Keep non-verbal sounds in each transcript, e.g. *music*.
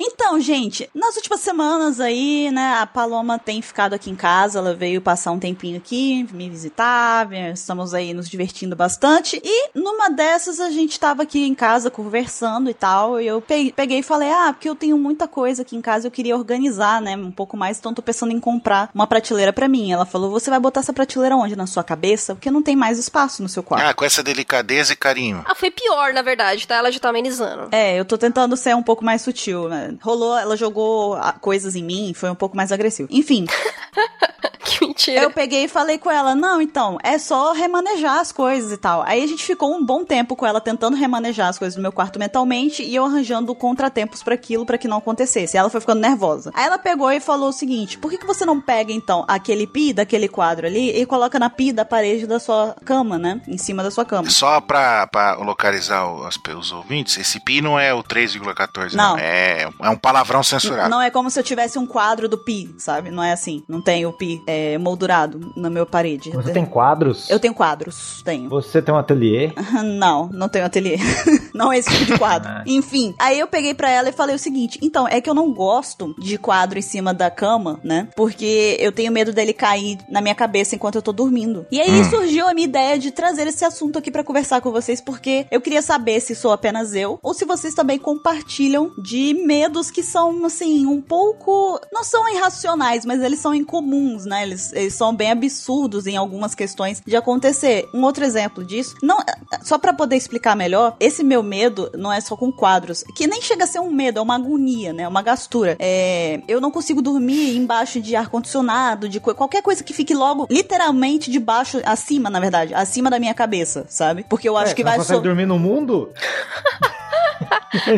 Então, gente, nas últimas semanas aí, né, a Paloma tem ficado aqui em casa, ela veio passar um tempinho aqui, me visitar, estamos aí nos divertindo bastante. E numa dessas a gente tava aqui em casa conversando e tal, e eu peguei e falei: "Ah, porque eu tenho muita coisa aqui em casa, eu queria organizar, né, um pouco mais, então tô pensando em comprar uma prateleira para mim". Ela falou: "Você vai botar essa prateleira onde na sua cabeça? Porque não tem mais espaço no seu quarto". Ah, com essa delicadeza e carinho. Ah, foi pior, na verdade, tá? Ela já tá amenizando. É, eu tô tentando ser um pouco mais sutil, né? Rolou, ela jogou coisas em mim, foi um pouco mais agressivo. Enfim. *laughs* *laughs* que mentira. Eu peguei e falei com ela: não, então, é só remanejar as coisas e tal. Aí a gente ficou um bom tempo com ela tentando remanejar as coisas no meu quarto mentalmente e eu arranjando contratempos para aquilo para que não acontecesse. E ela foi ficando nervosa. Aí ela pegou e falou o seguinte: por que, que você não pega então aquele pi daquele quadro ali e coloca na pi da parede da sua cama, né? Em cima da sua cama. Só pra, pra localizar os, os ouvintes, esse pi não é o 3,14, não. não. É, é um palavrão censurado. Não é como se eu tivesse um quadro do pi, sabe? Não é assim. Não tem o pi é, moldurado na minha parede. Você tem quadros? Eu tenho quadros, tenho. Você tem um ateliê? *laughs* não, não tenho ateliê. *laughs* não é esse tipo de quadro. Ah. Enfim, aí eu peguei pra ela e falei o seguinte: então, é que eu não gosto de quadro em cima da cama, né? Porque eu tenho medo dele cair na minha cabeça enquanto eu tô dormindo. E aí hum. surgiu a minha ideia de trazer esse assunto aqui para conversar com vocês, porque eu queria saber se sou apenas eu ou se vocês também compartilham de medos que são, assim, um pouco. Não são irracionais, mas eles são incomuns, né? Eles, eles são bem absurdos em algumas questões de acontecer. Um outro exemplo disso, não, só para poder explicar melhor, esse meu medo não é só com quadros, que nem chega a ser um medo, é uma agonia, né? Uma gastura. É, eu não consigo dormir embaixo de ar condicionado, de qualquer coisa que fique logo literalmente debaixo, acima, na verdade, acima da minha cabeça, sabe? Porque eu acho é, que vai Você so... dormir no mundo? *laughs*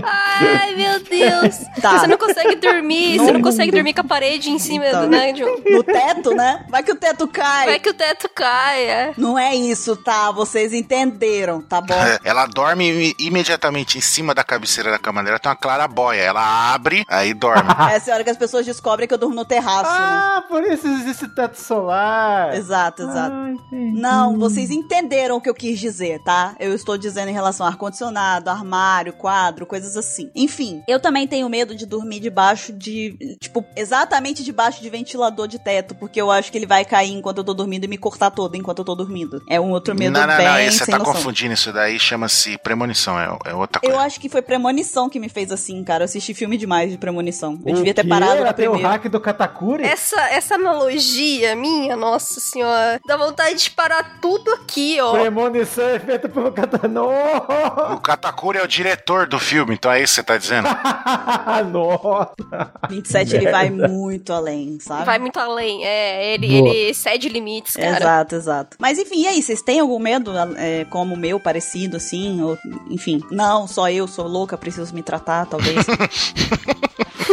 Ai, meu Deus. Tá. Você não consegue dormir, no você não consegue dormir com a parede em cima então, do, né, de um... No teto, né? Vai que o teto cai. Vai que o teto cai, é. Não é isso, tá? Vocês entenderam, tá bom? *laughs* Ela dorme imediatamente em cima da cabeceira da cama dela, tem uma clarabóia. Ela abre, aí dorme. *laughs* Essa é a hora que as pessoas descobrem que eu durmo no terraço, né? Ah, né? por isso existe teto solar. Exato, exato. Ah, não, vocês entenderam o que eu quis dizer, tá? Eu estou dizendo em relação ao ar-condicionado, armário, quadro, coisas assim. Enfim, eu também tenho medo de dormir debaixo de, tipo, exatamente debaixo de ventilador de teto, porque eu acho que ele vai cair enquanto eu tô dormindo e me cortar todo enquanto eu tô dormindo. É um outro medo não, não, bem não, você tá noção. confundindo isso daí, chama-se premonição, é, é, outra coisa. Eu acho que foi premonição que me fez assim, cara. Eu assisti filme demais de premonição. Eu o devia ter parado na primeira. o hack do Katakuri? Essa, essa analogia minha, nossa senhora, dá vontade de parar tudo aqui, ó. Premonição é feita pelo Katakuri. *laughs* O Katakuri é o diretor do filme, então é isso que você tá dizendo? *laughs* Nossa! 27 ele vai muito além, sabe? Vai muito além, é. Ele, ele cede limites, cara. Exato, exato. Mas enfim, e aí? Vocês têm algum medo é, como o meu, parecido assim? Ou, enfim, não, só eu sou louca, preciso me tratar, talvez. *laughs*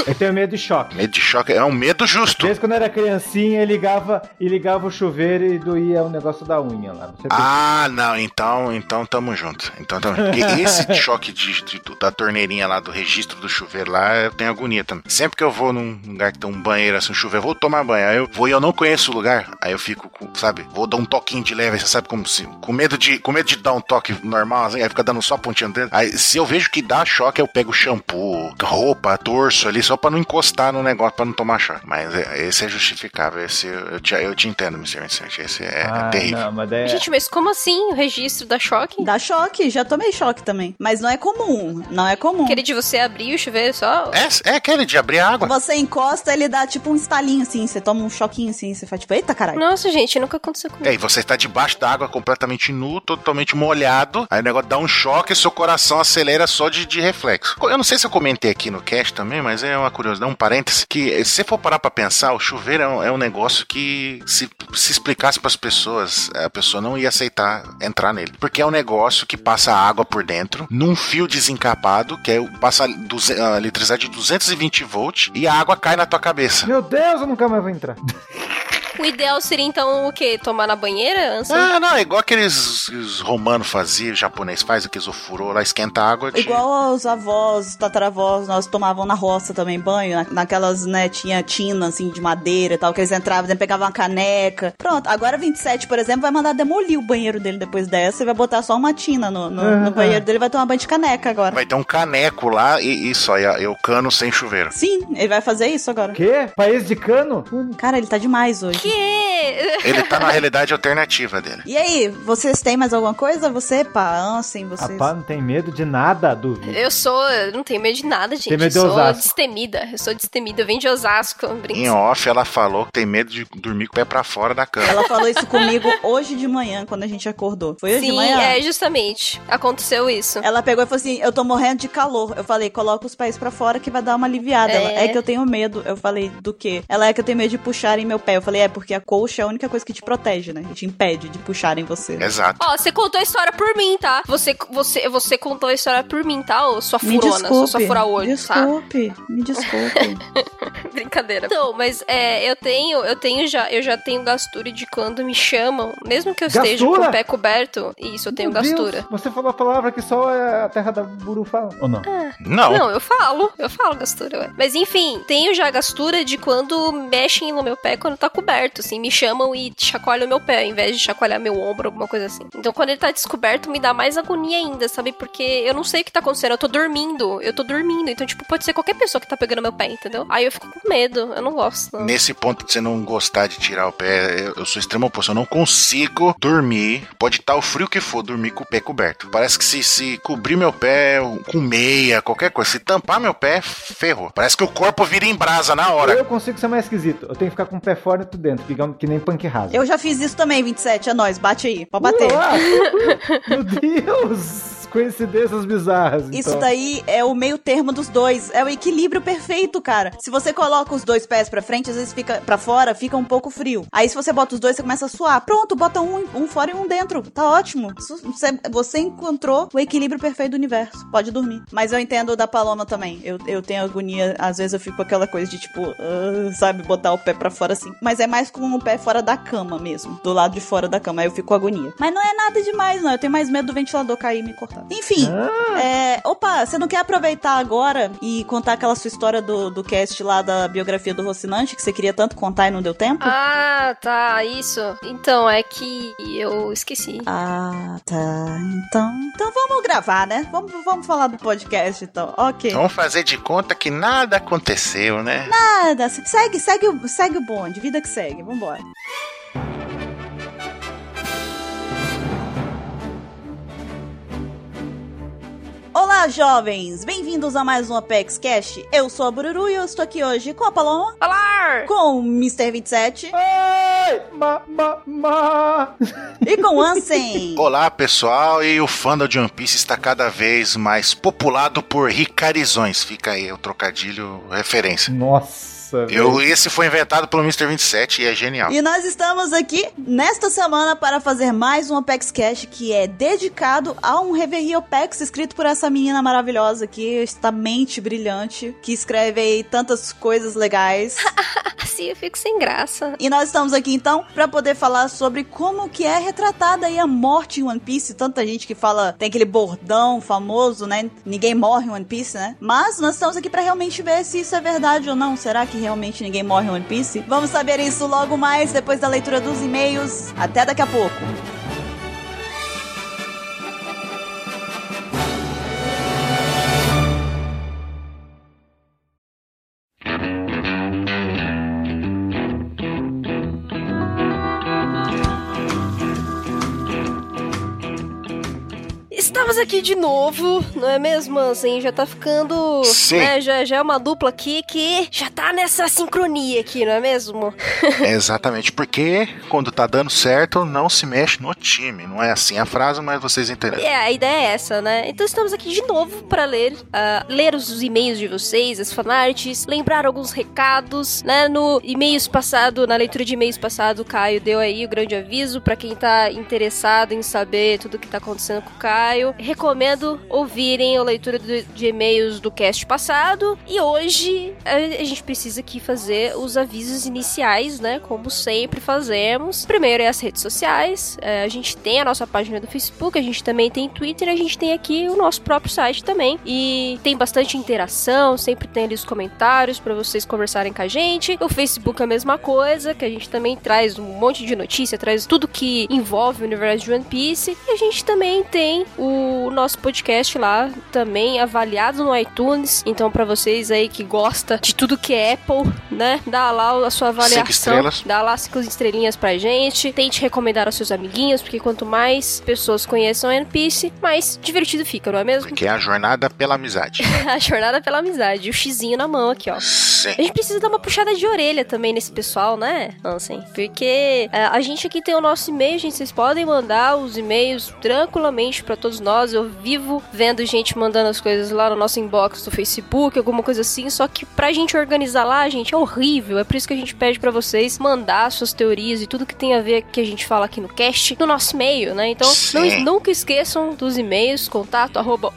Eu tenho medo de choque. Medo de choque é um medo justo. Desde quando eu era criancinha, ele ligava, e ligava o chuveiro e doía o negócio da unha lá. ah, não, então, então tamo junto. Então tamo junto. esse *laughs* choque de, de, da torneirinha lá, do registro do chuveiro lá, eu tenho agonia também. Sempre que eu vou num lugar que tem um banheiro assim, um chuveiro, vou tomar banho. Aí eu vou e eu não conheço o lugar. Aí eu fico, sabe, vou dar um toquinho de leve, você sabe como se. Com medo de, com medo de dar um toque normal, assim, aí fica dando só pontinha dentro. Aí se eu vejo que dá choque, eu pego shampoo, roupa, torço ali, só pra não encostar no negócio, pra não tomar choque. Mas é, esse é justificável. Esse eu te, eu te entendo, Mr. Vincent. Esse é, ah, é terrível. Não, mas é... Gente, mas como assim o registro dá choque? Dá choque, já tomei choque também. Mas não é comum. Não é comum. Aquele de você abrir o chuveiro só. É, é aquele de abrir a água. Você encosta, ele dá tipo um estalinho assim. Você toma um choquinho assim. Você faz tipo, eita caralho. Nossa, gente, nunca aconteceu comigo. É, e você está debaixo da água completamente nu, totalmente molhado. Aí o negócio dá um choque e seu coração acelera só de, de reflexo. Eu não sei se eu comentei aqui no cast também, mas é uma curiosidade, um parêntese. Que se você for parar pra pensar, o chuveiro é um, é um negócio que se, se explicasse para as pessoas, a pessoa não ia aceitar entrar nele. Porque é um negócio que passa água por dentro, num fio desencapado, que é, passa a eletricidade de 220 volts, e a água cai na tua cabeça. Meu Deus, eu nunca mais vou entrar. *laughs* O ideal seria então o quê? Tomar na banheira? Anson? Ah, não, é igual aqueles os romanos faziam, japonês faz, aqueles ofurô lá, esquenta a água. De... Igual os avós, os tataravós, nós tomavam na roça também banho, na- naquelas, né, tinha tina, assim, de madeira e tal, que eles entravam, eles pegavam uma caneca. Pronto, agora 27, por exemplo, vai mandar demolir o banheiro dele depois dessa e vai botar só uma tina no, no, no Uhum. banheiro dele e vai tomar banho de caneca agora. Vai ter um caneco lá e, e só, e, a- e o cano sem chuveiro. Sim, ele vai fazer isso agora. Quê? País de cano? Cara, ele tá demais hoje. Que? Ele tá na realidade alternativa dele. E aí, vocês têm mais alguma coisa? Você, pá, Ansem, A vocês... pá não tem medo de nada, duvido. Eu sou. Eu não tenho medo de nada, gente. Tem medo de eu sou destemida. Eu sou destemida. Eu venho de Osasco. Em off, ela falou que tem medo de dormir com o pé pra fora da cama. Ela falou isso comigo hoje de manhã, quando a gente acordou. Foi hoje de Sim, manhã? é justamente. Aconteceu isso. Ela pegou e falou assim: Eu tô morrendo de calor. Eu falei: Coloca os pés pra fora que vai dar uma aliviada. Ela, É. é que eu tenho medo. Eu falei: Do quê? Ela é que eu tenho medo de puxarem meu pé. Eu falei: É, porque a colcha é a única coisa que te protege, né? Que te impede de puxarem você. Exato. Ó, você contou a história por mim, tá? Você, você, você contou a história por mim, tá? Ô, sua Me furona, sua, sua desculpe. fura-olho, tá? Desculpe, me desculpe. *laughs* Brincadeira. Então, mas é, eu tenho, eu tenho já, eu já tenho gastura de quando me chamam, mesmo que eu esteja com Gastura? o pé coberto. Isso, eu tenho Meu Deus, gastura. você falou a palavra que só é a terra da Buru fala. Ou não? Não. Não, eu falo, eu falo gastura, ué. Mas enfim, tenho já gastura de quando mexem no meu pé quando tá coberto, assim, me chamam e chacoalham o meu pé, ao invés de chacoalhar meu ombro, alguma coisa assim. Então quando ele tá descoberto, me dá mais agonia ainda, sabe? Porque eu não sei o que tá acontecendo, eu tô dormindo, eu tô dormindo, então, tipo, pode ser qualquer pessoa que tá pegando meu pé, entendeu? Aí eu fico com medo, eu não gosto. não. Nesse ponto de você não gostar de tirar o pé, eu, sou extremo oposto. Eu não consigo dormir, pode estar o frio que for, dormir com o pé coberto. Parece que se, se cobrir meu pé com meia, qualquer coisa, se tampar meu pé, ferrou. Parece que o corpo vira em brasa na hora. Eu consigo ser mais esquisito. Eu tenho que ficar com o pé fora e tudo dentro, que nem punk raso. Eu já fiz isso também, 27. É nóis, bate aí. Pode bater. Uau! *laughs* Meu Deus! Coincidências bizarras. Isso então. daí é o meio termo dos dois. É o equilíbrio perfeito, cara. Se você coloca os dois pés pra frente, às vezes fica para fora, fica um pouco frio. Aí se você bota os dois, você começa a suar. Pronto, bota um, um fora e um dentro. Tá ótimo. Isso- Você, você encontrou o equilíbrio perfeito do universo. Pode dormir. Mas eu entendo da Paloma também. Eu, eu tenho agonia, às vezes eu fico com aquela coisa de tipo, ah, sabe, botar o pé pra fora assim. Mas é mais com o pé fora da cama mesmo. Do lado de fora da cama. Aí eu fico com agonia. Mas não é nada demais, não. Eu tenho mais medo do ventilador cair e me cortar. Enfim. Ah, É, opa, você não quer aproveitar agora e contar aquela sua história do, do cast lá da biografia do Rocinante, que você queria tanto contar e não deu tempo? Ah, tá, isso. Então, é que eu esqueci. Ah, tá. Então, então vamos gravar, né? Vamos, vamos falar do podcast, então. Ok. Vamos fazer de conta que nada aconteceu, né? Nada, segue, segue, o- segue o bonde, vida que segue. Vambora. Olá, jovens! Bem-vindos a mais um Apex Cash. Eu sou a Bururu e eu estou aqui hoje com a Paloma, Falar! com o Mr. 27 Ai! Ma, ma, ma! e com o Ansem. *laughs* Olá, pessoal, e o fandom de One Piece está cada vez mais populado por ricarizões. Fica aí o trocadilho referência. Nossa! Eu, velho. esse foi inventado pelo Mr. 27 e é genial. E nós estamos aqui nesta semana para fazer mais um Apex Cash que é dedicado a um Reverie Apex escrito por essa menina maravilhosa aqui, esta mente brilhante, que escreve aí tantas coisas legais. *laughs* Assim eu fico sem graça. E nós estamos aqui então para poder falar sobre como que é retratada aí a morte em One Piece. Tanta gente que fala, tem aquele bordão famoso, né? Ninguém morre em One Piece, né? Mas nós estamos aqui para realmente ver se isso é verdade ou não. Será que realmente ninguém morre em One Piece? Vamos saber isso logo mais depois da leitura dos e-mails. Até daqui a pouco. Aqui de novo, não é mesmo, assim? Já tá ficando. Sim. Né, já, já é uma dupla aqui que já tá nessa sincronia aqui, não é mesmo? *laughs* Exatamente, porque quando tá dando certo, não se mexe no time. Não é assim a frase, mas vocês entenderam. É, a ideia é essa, né? Então estamos aqui de novo para ler, ah, ler os e-mails de vocês, as fanarts, lembrar alguns recados, né? No e-mails passado, na leitura de e-mails passado, o Caio deu aí o grande aviso para quem tá interessado em saber tudo que tá acontecendo com o Caio. Recomendo ouvirem a leitura do, de e-mails do cast passado. E hoje a, a gente precisa aqui fazer os avisos iniciais, né? Como sempre fazemos. Primeiro é as redes sociais. É, a gente tem a nossa página do Facebook, a gente também tem Twitter, a gente tem aqui o nosso próprio site também. E tem bastante interação, sempre tem ali os comentários para vocês conversarem com a gente. O Facebook é a mesma coisa, que a gente também traz um monte de notícia, traz tudo que envolve o universo de One Piece. E a gente também tem o nosso podcast lá, também avaliado no iTunes. Então, para vocês aí que gosta de tudo que é Apple, né? Dá lá a sua avaliação. Cinco estrelas. Dá lá cinco estrelinhas pra gente. Tente recomendar aos seus amiguinhos, porque quanto mais pessoas conheçam One Piece, mais divertido fica, não é mesmo? Que é a jornada pela amizade. *laughs* a jornada pela amizade. O xizinho na mão aqui, ó. Sim. A gente precisa dar uma puxada de orelha também nesse pessoal, né, Ansem? Porque é, a gente aqui tem o nosso e-mail, gente. Vocês podem mandar os e-mails tranquilamente pra todos nós. Eu vivo vendo gente mandando as coisas lá no nosso inbox do Facebook, alguma coisa assim. Só que pra gente organizar lá, gente, é horrível. É por isso que a gente pede pra vocês mandar suas teorias e tudo que tem a ver que a gente fala aqui no cast no nosso e-mail, né? Então, não, nunca esqueçam dos e-mails, contato arroba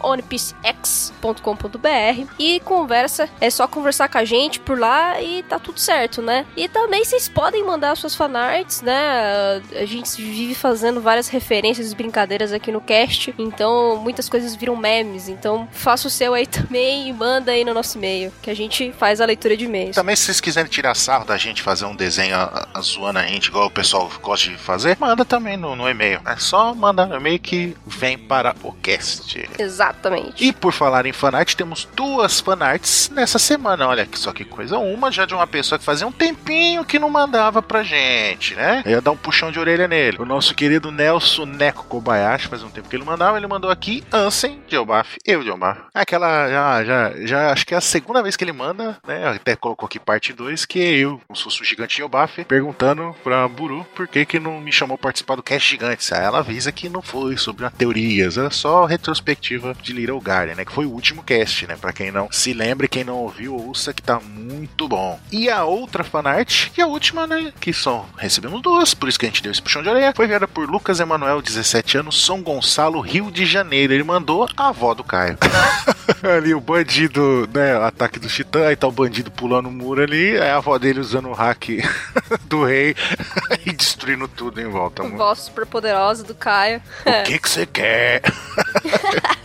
e conversa, é só conversar com a gente por lá e tá tudo certo, né? E também vocês podem mandar suas fanarts, né? A gente vive fazendo várias referências e brincadeiras aqui no cast, então muitas coisas viram memes, então faça o seu aí também e manda aí no nosso e-mail, que a gente faz a leitura de e-mails. Também, se vocês quiserem tirar sarro da gente fazer um desenho a, a, zoando a gente, igual o pessoal gosta de fazer, manda também no, no e-mail. É só mandar no e-mail que vem para o cast. Exatamente. E por falar em fanart, temos duas fanarts nessa semana. Olha que só que coisa. Uma já de uma pessoa que fazia um tempinho que não mandava pra gente, né? Eu ia dar um puxão de orelha nele. O nosso querido Nelson Neko Kobayashi, faz um tempo que ele mandava, ele mandou aqui Ansem, Geobaf, eu, Geobaf. Aquela, já, já, já, acho que é a segunda vez que ele manda, né? Até colocou aqui parte 2, que é eu, como se fosse o gigante Geobaf, perguntando pra Buru por que que não me chamou participar do Cast Gigantes. Aí ela avisa que não foi sobre teorias, era só retrospectiva de Little Garden, né? Que foi o último cast, né? Pra quem não se lembra, quem não ouviu, ouça que tá muito bom. E a outra fanart, e a última, né? Que só recebemos duas, por isso que a gente deu esse puxão de orelha, foi enviada por Lucas Emanuel, 17 anos, São Gonçalo, Rio de Janeiro. Ele mandou a avó do Caio. *laughs* ali o bandido, né? O ataque do Titã, aí tá o bandido pulando o muro ali, aí a avó dele usando o hack *laughs* do rei *laughs* e destruindo tudo em volta. mano. Voz super poderosa do Caio. O que que você quer?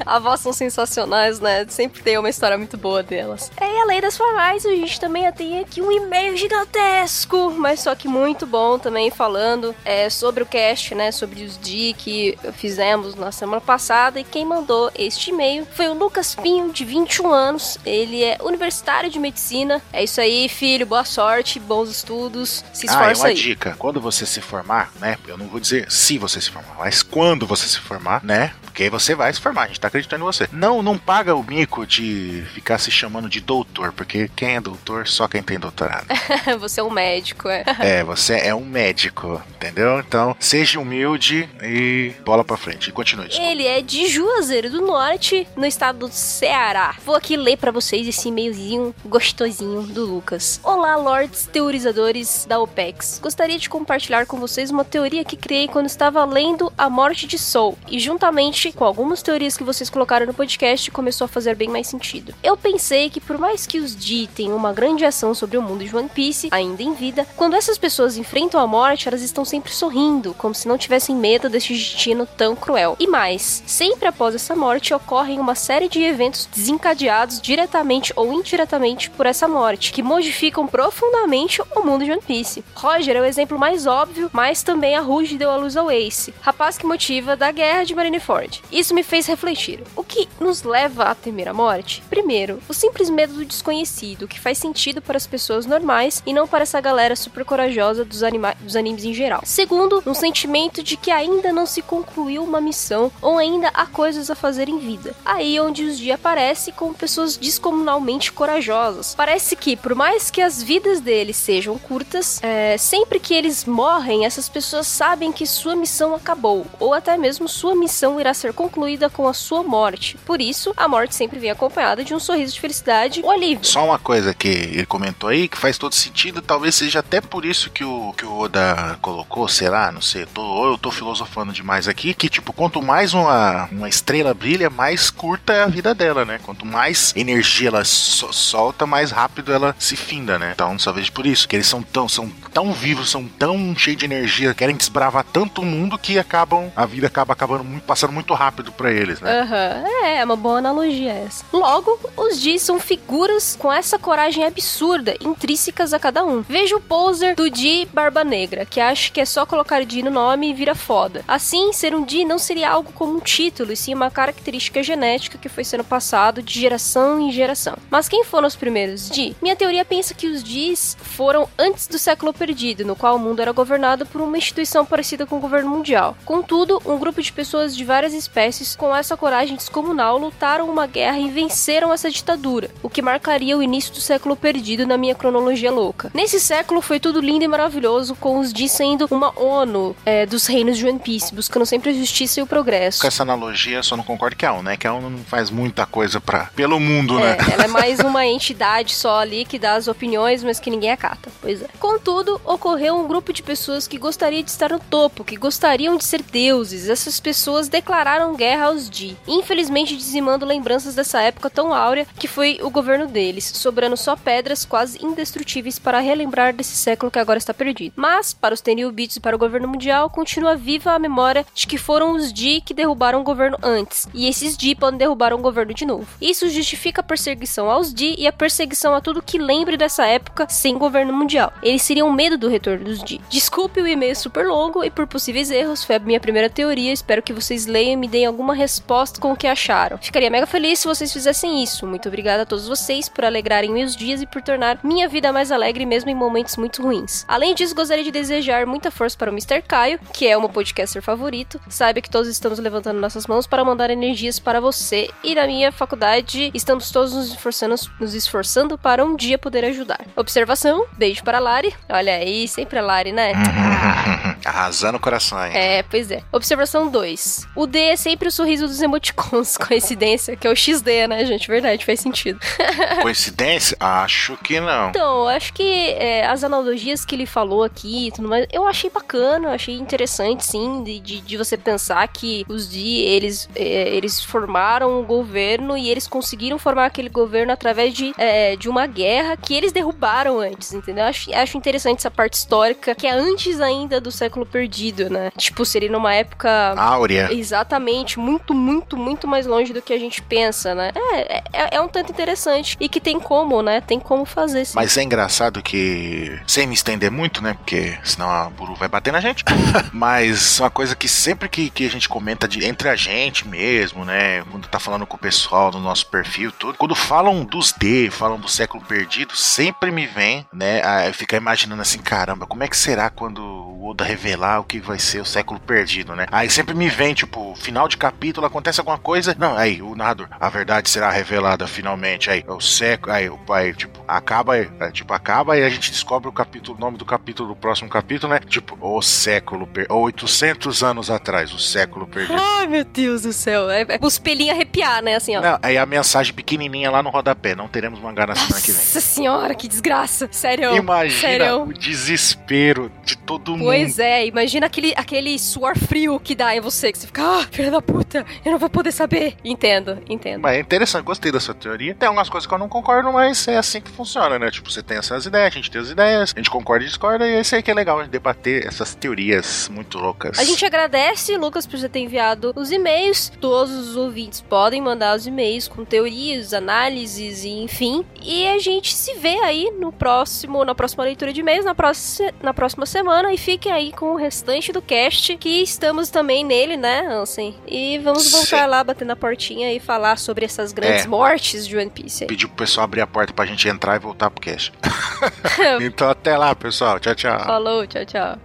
As vozes são sensacionais, né? Sempre tem uma história muito boa delas. É, e além das formais, a gente também tem aqui um e-mail gigantesco, mas só que muito bom também, falando é, sobre o cast, né? Sobre os D que fizemos na semana passada. E quem mandou este e-mail foi o Lucas Pinho, de 21 anos. Ele é universitário de medicina. É isso aí, filho. Boa sorte, bons estudos. Se Ah, é esforça uma aí. dica. Quando você se formar, né? Eu não vou dizer se você se formar, mas quando você se formar, né? Porque você vai se formar, a gente tá acreditando em você. Não, não paga o mico de ficar se chamando de doutor, porque quem é doutor só quem tem doutorado. *laughs* Você é um médico, é. é, você é um médico, entendeu? Então, seja humilde e bola pra frente. E continue. desculpa. Ele é de Juazeiro do Norte, no estado do Ceará. Vou aqui ler pra vocês esse e-mailzinho gostosinho do Lucas. Olá, lords teorizadores da OPEX. Gostaria de compartilhar com vocês uma teoria que criei quando estava lendo A Morte de Soul e juntamente com algumas teorias que vocês colocaram no podcast começou a fazer bem mais sentido. Eu pensei que por mais que os Di tenham uma grande ação sobre o mundo de One Piece, ainda em vida, quando essas pessoas enfrentam a morte, elas estão sempre sorrindo, como se não tivessem medo deste destino tão cruel. E mais, sempre após essa morte ocorrem uma série de eventos desencadeados diretamente ou indiretamente por essa morte, que modificam profundamente o mundo de One Piece. Roger é o exemplo mais óbvio, mas também a Rouge deu a luz ao Ace, rapaz que motiva da guerra de Marineford. Isso me fez refletir. O que nos leva a temer a morte? Primeiro, o simples medo do desconhecido, que faz sentido para as pessoas normais e não para essa galera super corajosa dos, anima- dos animes em geral. Segundo, um sentimento de que ainda não se concluiu uma missão ou ainda há coisas a fazer em vida. Aí onde os dias aparecem como pessoas descomunalmente corajosas. Parece que, por mais que as vidas deles sejam curtas, é, sempre que eles morrem, essas pessoas sabem que sua missão acabou, ou até mesmo sua missão irá ser concluída com a sua morte. Por isso, a morte sempre vem acompanhada de um sorriso de felicidade ou alívio. Só uma coisa que ele comentou aí, que faz todo sentido, talvez seja até por isso que o, que o Oda colocou, será? Não sei, tô, eu tô filosofando demais aqui, que tipo, quanto mais uma, uma estrela brilha, mais curta é a vida dela, né? Quanto mais energia ela so, solta, mais rápido ela se finda, né? Então, talvez por isso, que eles são tão, são tão vivos, são tão cheios de energia, querem desbravar tanto o mundo que acabam, a vida acaba acabando muito, passando muito rápido para eles, né? Uhum. é, é uma boa analogia essa. Logo, os Di são figuras com essa coragem absurda, intrínsecas a cada um. Veja o poser do Di Barba Negra, que acha que é só colocar Di no nome e vira foda. Assim, ser um Di não seria algo como um título, e sim uma característica genética que foi sendo passado de geração em geração. Mas quem foram os primeiros Di? Minha teoria pensa que os Dis foram antes do século perdido, no qual o mundo era governado por uma instituição parecida com o governo mundial. Contudo, um grupo de pessoas de várias espécies, com essa coragem descomunal, lutaram uma guerra e venceram essa ditadura, o que marcaria o início do século perdido na minha cronologia louca. Nesse século foi tudo lindo e maravilhoso, com os Di sendo uma ONU é, dos reinos de One Piece, buscando sempre a justiça e o progresso. Com essa analogia, só não concordo que a ONU, né? Que a ONU não faz muita coisa para pelo mundo, né? É, ela é mais *laughs* uma entidade só ali que dá as opiniões, mas que ninguém acata. Pois é. Contudo, ocorreu um grupo de pessoas que gostaria de estar no topo, que gostariam de ser deuses. Essas pessoas declararam guerra aos Di, infelizmente dizimando lembranças dessa época tão áurea que foi o governo deles, sobrando só pedras quase indestrutíveis para relembrar desse século que agora está perdido. Mas, para os Tenryubits e para o governo mundial, continua viva a memória de que foram os Di que derrubaram o governo antes, e esses Di podem derrubar um governo de novo. Isso justifica a perseguição aos Di e a perseguição a tudo que lembre dessa época sem governo mundial. Eles seriam medo do retorno dos Di. Desculpe o e-mail super longo e por possíveis erros, foi a minha primeira teoria. Espero que vocês leiam e me deem alguma resposta com o que acharam. Ficaria mega feliz se vocês fizessem isso. Muito obrigada a todos vocês por alegrarem meus dias e por tornar minha vida mais alegre mesmo em momentos muito ruins. Além disso, gostaria de desejar muita força para o Mr. Caio, que é o meu podcaster favorito. Saiba que todos estamos levantando nossas mãos para mandar energias para você e na minha faculdade estamos todos nos esforçando, nos esforçando para um dia poder ajudar. Observação, beijo para a Lari. Olha aí, sempre a Lari, né? *laughs* Arrasando o coração, hein? É, pois é. Observação 2. O D é sempre o sorriso dos emoticons. *laughs* Coincidência, que é o XD, né, gente? Verdade, faz sentido. *laughs* Coincidência? Acho que não. Então, acho que é, as analogias que ele falou aqui e tudo mais, eu achei bacana, achei interessante, sim, de, de, de você pensar que os D, eles, é, eles formaram um governo e eles conseguiram formar aquele governo através de, é, de uma guerra que eles derrubaram antes, entendeu? Acho, acho interessante essa parte histórica, que é antes ainda do século perdido, né? Tipo, seria numa época. Áurea. Exatamente, muito, muito, muito mais longe do que a gente pensa, né? É, é, é um tanto interessante e que tem como, né? Tem como fazer. Sim. Mas é engraçado que, sem me estender muito, né? Porque senão a Buru vai bater na gente. *laughs* Mas uma coisa que sempre que, que a gente comenta de, entre a gente mesmo, né? Quando tá falando com o pessoal no nosso perfil, tudo. Quando falam dos D, falam do século perdido, sempre me vem, né? A ficar imaginando assim, caramba, como é que será quando o Oda revelar o que vai ser o século perdido, né? Aí sempre me vem, tipo, final de capítulo, acontece alguma coisa. Não, aí o narrador, a verdade será revelada finalmente. Aí o século, aí o pai, tipo, acaba, é, tipo, acaba e a gente descobre o capítulo, o nome do capítulo do próximo capítulo, né? Tipo, o século, per... 800 anos atrás, o século perdido. Ai, meu Deus do céu. É, é os pelinhos arrepiar, né? Assim, ó. Não, aí a mensagem pequenininha lá no rodapé. Não teremos mangá na semana que vem. Nossa senhora, que desgraça. Sério. Imagina Sério. o desespero de todo mundo. Pois é, imagina aquele, aquele suor frio que dá em você, que você fica, ah, filha da puta, eu não vou poder saber. Entendo, entendo. Mas é interessante, gostei da sua teoria. Tem algumas coisas que eu não concordo, mas é assim que funciona, né? Tipo, você tem essas ideias, a gente tem as ideias, a gente concorda e discorda, e é isso aí que é legal, a gente debater essas teorias muito loucas. A gente agradece, Lucas, por você ter enviado os e-mails. Todos os ouvintes podem mandar os e-mails com teorias, análises e enfim. E a gente se vê aí no próximo, na próxima leitura de e-mails, na próxima, na próxima semana. E fiquem aí com o restante do cast, que estamos também nele, né, Ansem? E vamos voltar Sim. lá, bater na portinha e falar sobre essas grandes É. mortes de One Piece. aí. Pedir pro pessoal abrir a porta pra gente entrar e voltar pro cast. *laughs* *laughs* então até lá, pessoal. Tchau, tchau. Falou, tchau, tchau.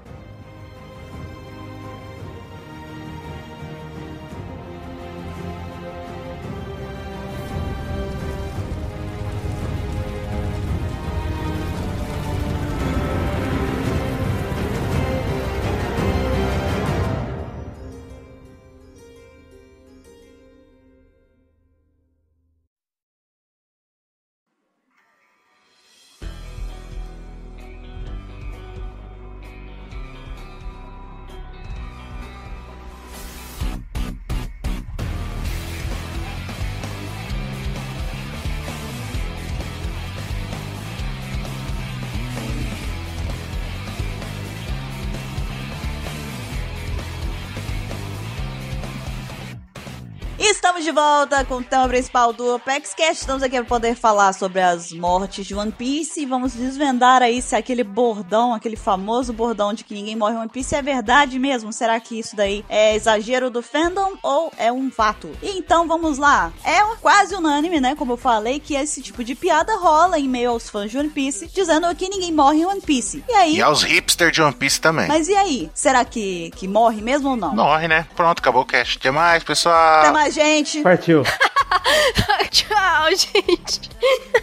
Estamos de volta com o tema principal do Apex Cash. Estamos aqui para poder falar sobre as mortes de One Piece e vamos desvendar aí se aquele bordão, aquele famoso bordão de que ninguém morre em One Piece é verdade mesmo. Será que isso daí é exagero do fandom ou é um fato? E então vamos lá. É quase unânime, né? Como eu falei, que esse tipo de piada rola em meio aos fãs de One Piece, dizendo que ninguém morre em One Piece. E aí? E aos hipsters de One Piece também. Mas e aí? Será que, que morre mesmo ou não? Morre, né? Pronto, acabou o cast. Até mais, pessoal. Até mais, gente. Partiu. *laughs* Tchau, gente.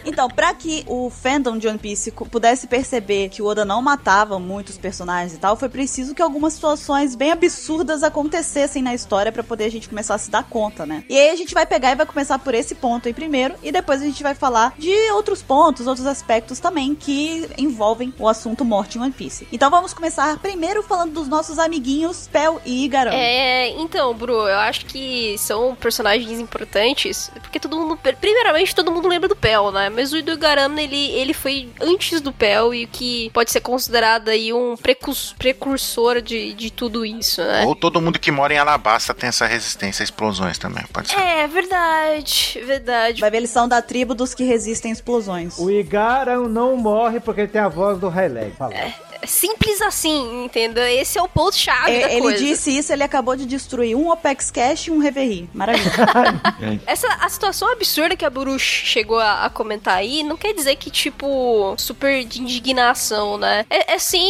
Então, pra que o fandom de One Piece pudesse perceber que o Oda não matava muitos personagens e tal, foi preciso que algumas situações bem absurdas acontecessem na história para poder a gente começar a se dar conta, né? E aí a gente vai pegar e vai começar por esse ponto aí primeiro, e depois a gente vai falar de outros pontos, outros aspectos também que envolvem o assunto morte em One Piece. Então vamos começar primeiro falando dos nossos amiguinhos Pel e Igaram. É, então, Bru, eu acho que são personagens importantes, porque todo mundo, primeiramente, todo mundo lembra do Pel, né? Mas o do Garama, ele, ele foi antes do Pel e que pode ser considerado aí um precursor de, de tudo isso, né? Ou todo mundo que mora em Alabasta tem essa resistência a explosões também, pode ser. É, verdade, verdade. Vai ver, eles são da tribo dos que resistem a explosões. O Igaram não morre porque ele tem a voz do Highleg. É, simples assim, entendeu? Esse é o ponto-chave é, da ele coisa. Ele disse isso, ele acabou de destruir um Opex Cash e um Reverie. Maravilha. *laughs* Essa a situação absurda que a Burush chegou a, a, comentar aí não quer dizer que, tipo, super de indignação, né? É, é sim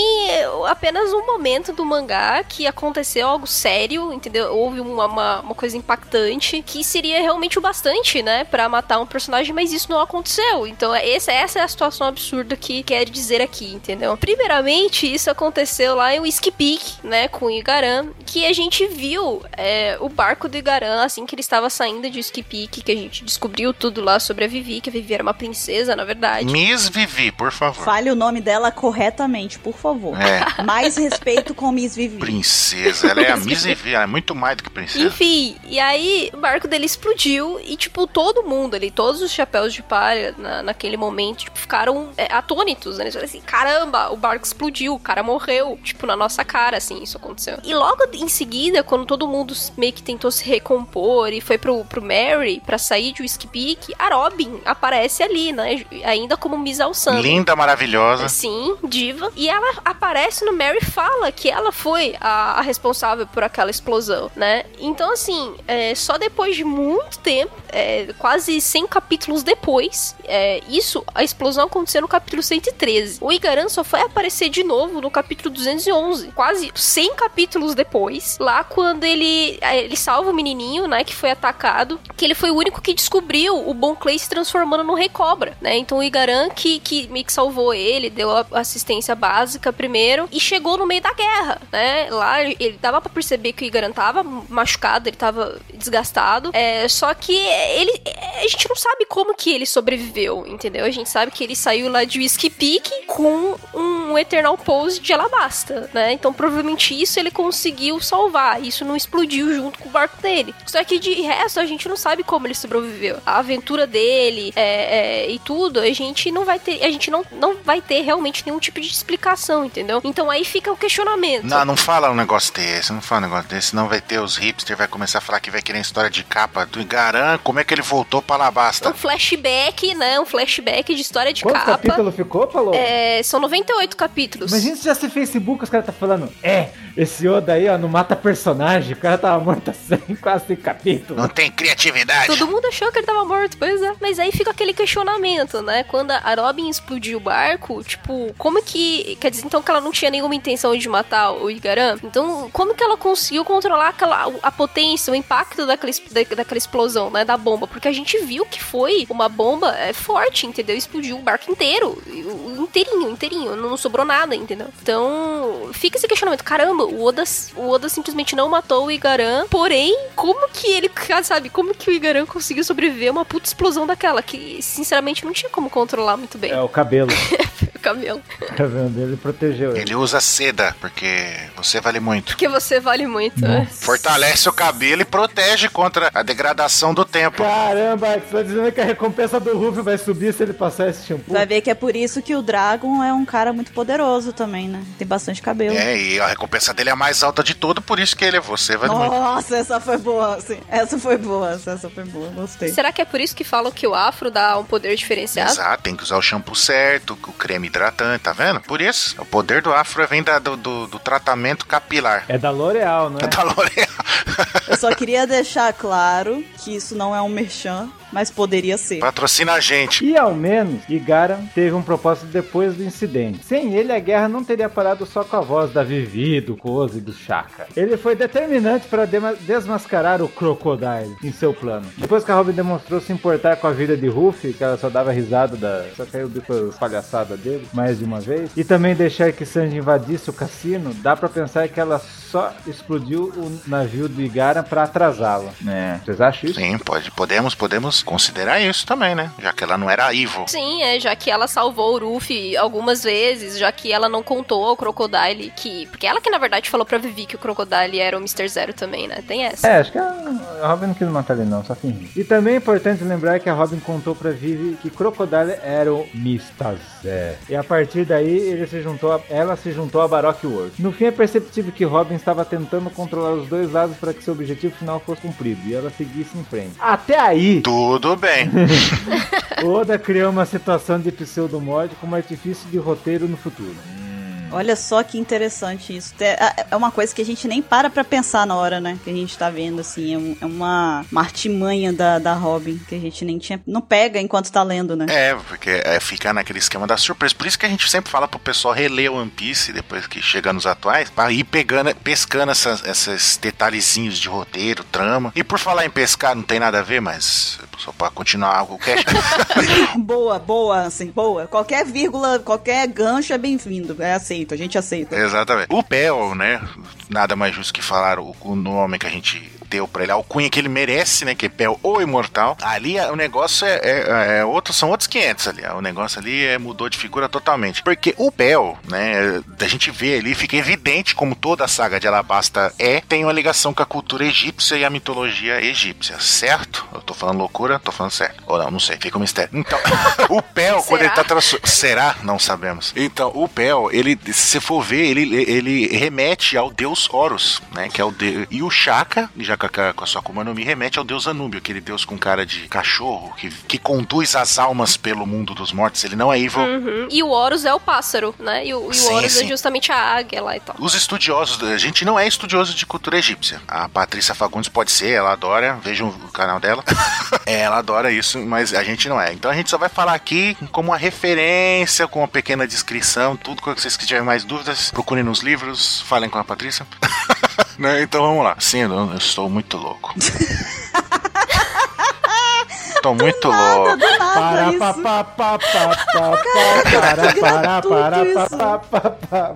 apenas um momento do mangá que aconteceu algo sério, entendeu? Houve uma, uma, uma coisa impactante que seria realmente o bastante, né? Pra matar um personagem, mas isso não aconteceu. Então, essa, essa é a situação absurda que quer dizer aqui, entendeu? Primeiramente, isso aconteceu lá em Whiskey Peak, né? Com o Igaran, que a gente viu é, o barco do Igaran assim que ele estava saindo de Whiskey Peak, que a gente descobriu tudo lá sobre a Vivi, que a Vivi era uma princesa, na verdade. Miss Vivi, por favor. Fale o nome dela corretamente, por favor. É. Mais respeito com Miss Vivi. Princesa, ela é a Miss Vivi, ela é muito mais do que princesa. Enfim, e aí o barco dele explodiu e, tipo, todo mundo ali, todos os chapéus de palha na, naquele momento, tipo, ficaram é, atônitos, né? Eles falaram assim, caramba, o barco explodiu, o cara morreu, tipo, na nossa cara, assim, isso aconteceu. E logo em seguida, quando todo mundo meio que tentou se recompor e foi pro, pro Mary pra sair de Whiskey Peak, a Robin aparece ali, né? Ainda como Miss Alçando. Linda, maravilhosa. Sim, diva. E ela aparece no Mary fala que ela foi a, a responsável por aquela explosão, né? Então, assim, é, só depois de muito tempo, é, quase 100 capítulos depois, é, isso, a explosão aconteceu no capítulo 113. O Igaran só foi aparecer de novo no capítulo 211, quase 100 capítulos depois, lá quando ele, ele salva o menininho, né, que foi atacado, que ele foi o único que descobriu o Bon Clay se transformando no Rei Cobra, né? Então o Igaran que, que meio que salvou ele, deu assistência básica primeiro e chegou no meio da guerra, né? Lá ele dava para perceber que o Igaran tava machucado, ele tava desgastado, é, só que ele a gente não sabe como que ele sobreviveu, entendeu? A gente sabe que ele saiu lá de Whiskey Peak com um Eternal Pose de Alabasta, né? Então provavelmente isso ele conseguiu salvar, isso não explodiu junto com o barco dele. Só que de resto a gente não sabe como ele sobreviveu. A aventura dele é, é, e tudo, a gente não vai ter, a gente não, não vai ter realmente nenhum tipo de explicação, entendeu? Então aí fica o questionamento. Não, não fala um negócio desse, não fala um negócio desse, senão vai ter os hipsters, vai começar a falar que vai querer história de capa do Igaran, como é que ele voltou pra Alabasta. Um flashback, né? Um flashback de história de Quantos capa. capítulo ficou, falou? É, são 98 capítulos. Imagina se já se Facebook os caras tá falando, é, esse Oda aí, ó, não mata personagem, o cara tava morto há 100, quase 100 capítulos. Não tem criatividade. Todo mundo achou que ele tava morto, pois é. Mas aí fica aquele questionamento, né? Quando a Robin explodiu o barco, tipo, como que. Quer dizer, então que ela não tinha nenhuma intenção de matar o Igaran? Então, como que ela conseguiu controlar aquela, a potência, o impacto daquela, da, daquela explosão, né? Da bomba? Porque a gente viu que foi uma bomba é, forte, entendeu? Explodiu o barco inteiro. Inteirinho, inteirinho. Não sobrou nada, entendeu? Então, fica esse questionamento. Caramba, o Oda, o Oda simplesmente não matou o Igaran. Porém, como que ele, sabe, como que o Igaran conseguiu sobreviver a uma puta explosão daquela? Que, sinceramente, não tinha como controlar muito bem. É o cabelo. *laughs* o cabelo. O cabelo dele protegeu ele. Ele usa seda, porque você vale muito. Porque você vale muito, né? Fortalece o cabelo e protege contra a degradação do tempo. Caramba, você tá dizendo que a recompensa do Ruff vai subir se ele passar esse shampoo? Vai ver que é por isso que o Dragon é um cara muito poderoso também, né? Tem bastante cabelo. É, e a recompensa dele é a mais alta de todo, por isso que ele é você, vale muito. Nossa, essa foi boa, assim. Essa foi boa, essa foi boa, gostei. Será que é por isso que falam que o afro dá um poder diferenciado? Exato, tem que usar o shampoo certo, o creme hidratante, tá vendo? Por isso, o poder do afro vem da- do, do- do tratamento capilar. É da L'Oreal, não *laughs* é? Da L'Oreal. Eu só queria deixar claro que isso não é um merchan, mas poderia ser. Patrocina a gente. E ao menos, Igara teve um propósito depois do incidente. Sem ele, a guerra não teria parado só com a voz da Vivi, do Koze e do Shaka. Ele foi determinante para desmascarar o Crocodile em seu plano. Depois que a Robin demonstrou se importar com a vida de Ruffy, que ela só dava risada da. só caiu bico palhaçada dele, mais de uma vez, e também deixar que Sanji invadisse o cassino, dá pra pensar que ela só explodiu o navio do Igara pra atrasá-la. É. Vocês acham isso? Sim, pode, podemos, podemos considerar isso também, né? Já que ela não era evil. Sim, é, já que ela salvou o Ruffy algumas vezes, já que ela não contou ao Crocodile que. Porque ela que na verdade falou pra Vivi que o Crocodile era o Mr. Zero também, né? Tem essa. É, acho que a a Robin não quis matar ele não, só fingiu. E também é importante lembrar que a Robin contou pra Vivi que Crocodile era o Mr. Zé. E a partir daí ele se juntou a- ela se juntou a Baroque World. No fim é perceptível que Robin estava tentando controlar os dois lados para que seu objetivo final fosse cumprido e ela seguisse em frente. Até aí, Tudo bem. *laughs* Oda criou uma situação de pseudo-mod como artifício de roteiro no futuro. Olha só que interessante isso. É- É uma coisa que a gente nem para pra pensar na hora, né? Que a gente tá vendo, assim. É, um- é uma, uma artimanha da, da Robin que a gente nem tinha. Não pega enquanto tá lendo, né? É, porque é ficar naquele esquema da surpresa. Por isso que a gente sempre fala pro pessoal reler One Piece depois que chega nos atuais, pra ir pegando, pescando essas, esses detalhezinhos de roteiro, trama. E por falar em pescar, não tem nada a ver, mas só pra continuar algo que *laughs* Boa, boa, assim, boa. Qualquer vírgula, qualquer gancho é bem-vindo. É aceito, a gente aceita. Exatamente. O Pel, né? Nada mais justo que falar o, o nome que a gente deu pra ele, a alcunha que ele merece, né? Que é Pel ou Imortal. Ali é- o negócio é, é, é outro, são outros 500 ali. O negócio ali é, mudou de figura totalmente. Porque o Pel, né? A gente vê ali, fica evidente como toda a saga de Alabasta é, tem uma ligação com a cultura egípcia e a mitologia egípcia, certo? Eu tô falando loucura, tô falando certo. Ou não, não sei, fica um mistério. Então, *laughs* o Pel, quando ele tá transfor- Será? Não sabemos. Então, o Pel, ele, se você for ver, ele, ele remete ao deus Horus, né? Que é o de... E o Shaka, já com a, com a sua Akuma no Mi, remete ao deus Anúbio, aquele deus com cara de cachorro, que, que conduz as almas pelo mundo dos mortos. Ele não é evil. Uhum. E o Horus é o pássaro, né? E o, e o Sim, Horus sim. é justamente a águia lá e tal. Os estudiosos, a gente não é estudioso de cultura egípcia. A Patrícia Fagundes pode ser, ela adora, vejam o canal dela. *laughs* É, ela adora isso, mas a gente não é. Então a gente só vai falar aqui como uma referência, com uma pequena descrição, tudo que vocês tiverem mais dúvidas, procurem nos livros, falem com a Patrícia. *laughs* Né, Então vamos lá. Sim, eu eu estou muito louco. *laughs* Estou muito louco.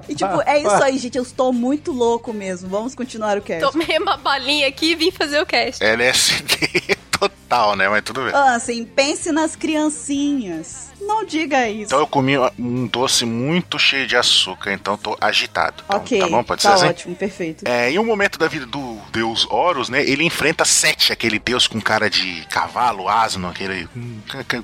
E tipo, é isso aí, gente. Eu estou muito louco mesmo. Vamos continuar o cast. Tomei uma balinha aqui e vim fazer o cast. LSD *laughs* total, né? Mas tudo bem. Ah, assim, pense nas criancinhas. Não diga isso. Então eu comi um doce muito cheio de açúcar, então tô agitado. Então, ok, Tá bom? Pode tá ser assim? ótimo, perfeito. É, em um momento da vida do deus Horus, né? Ele enfrenta Sete, aquele deus com cara de cavalo, asno, aquele hum,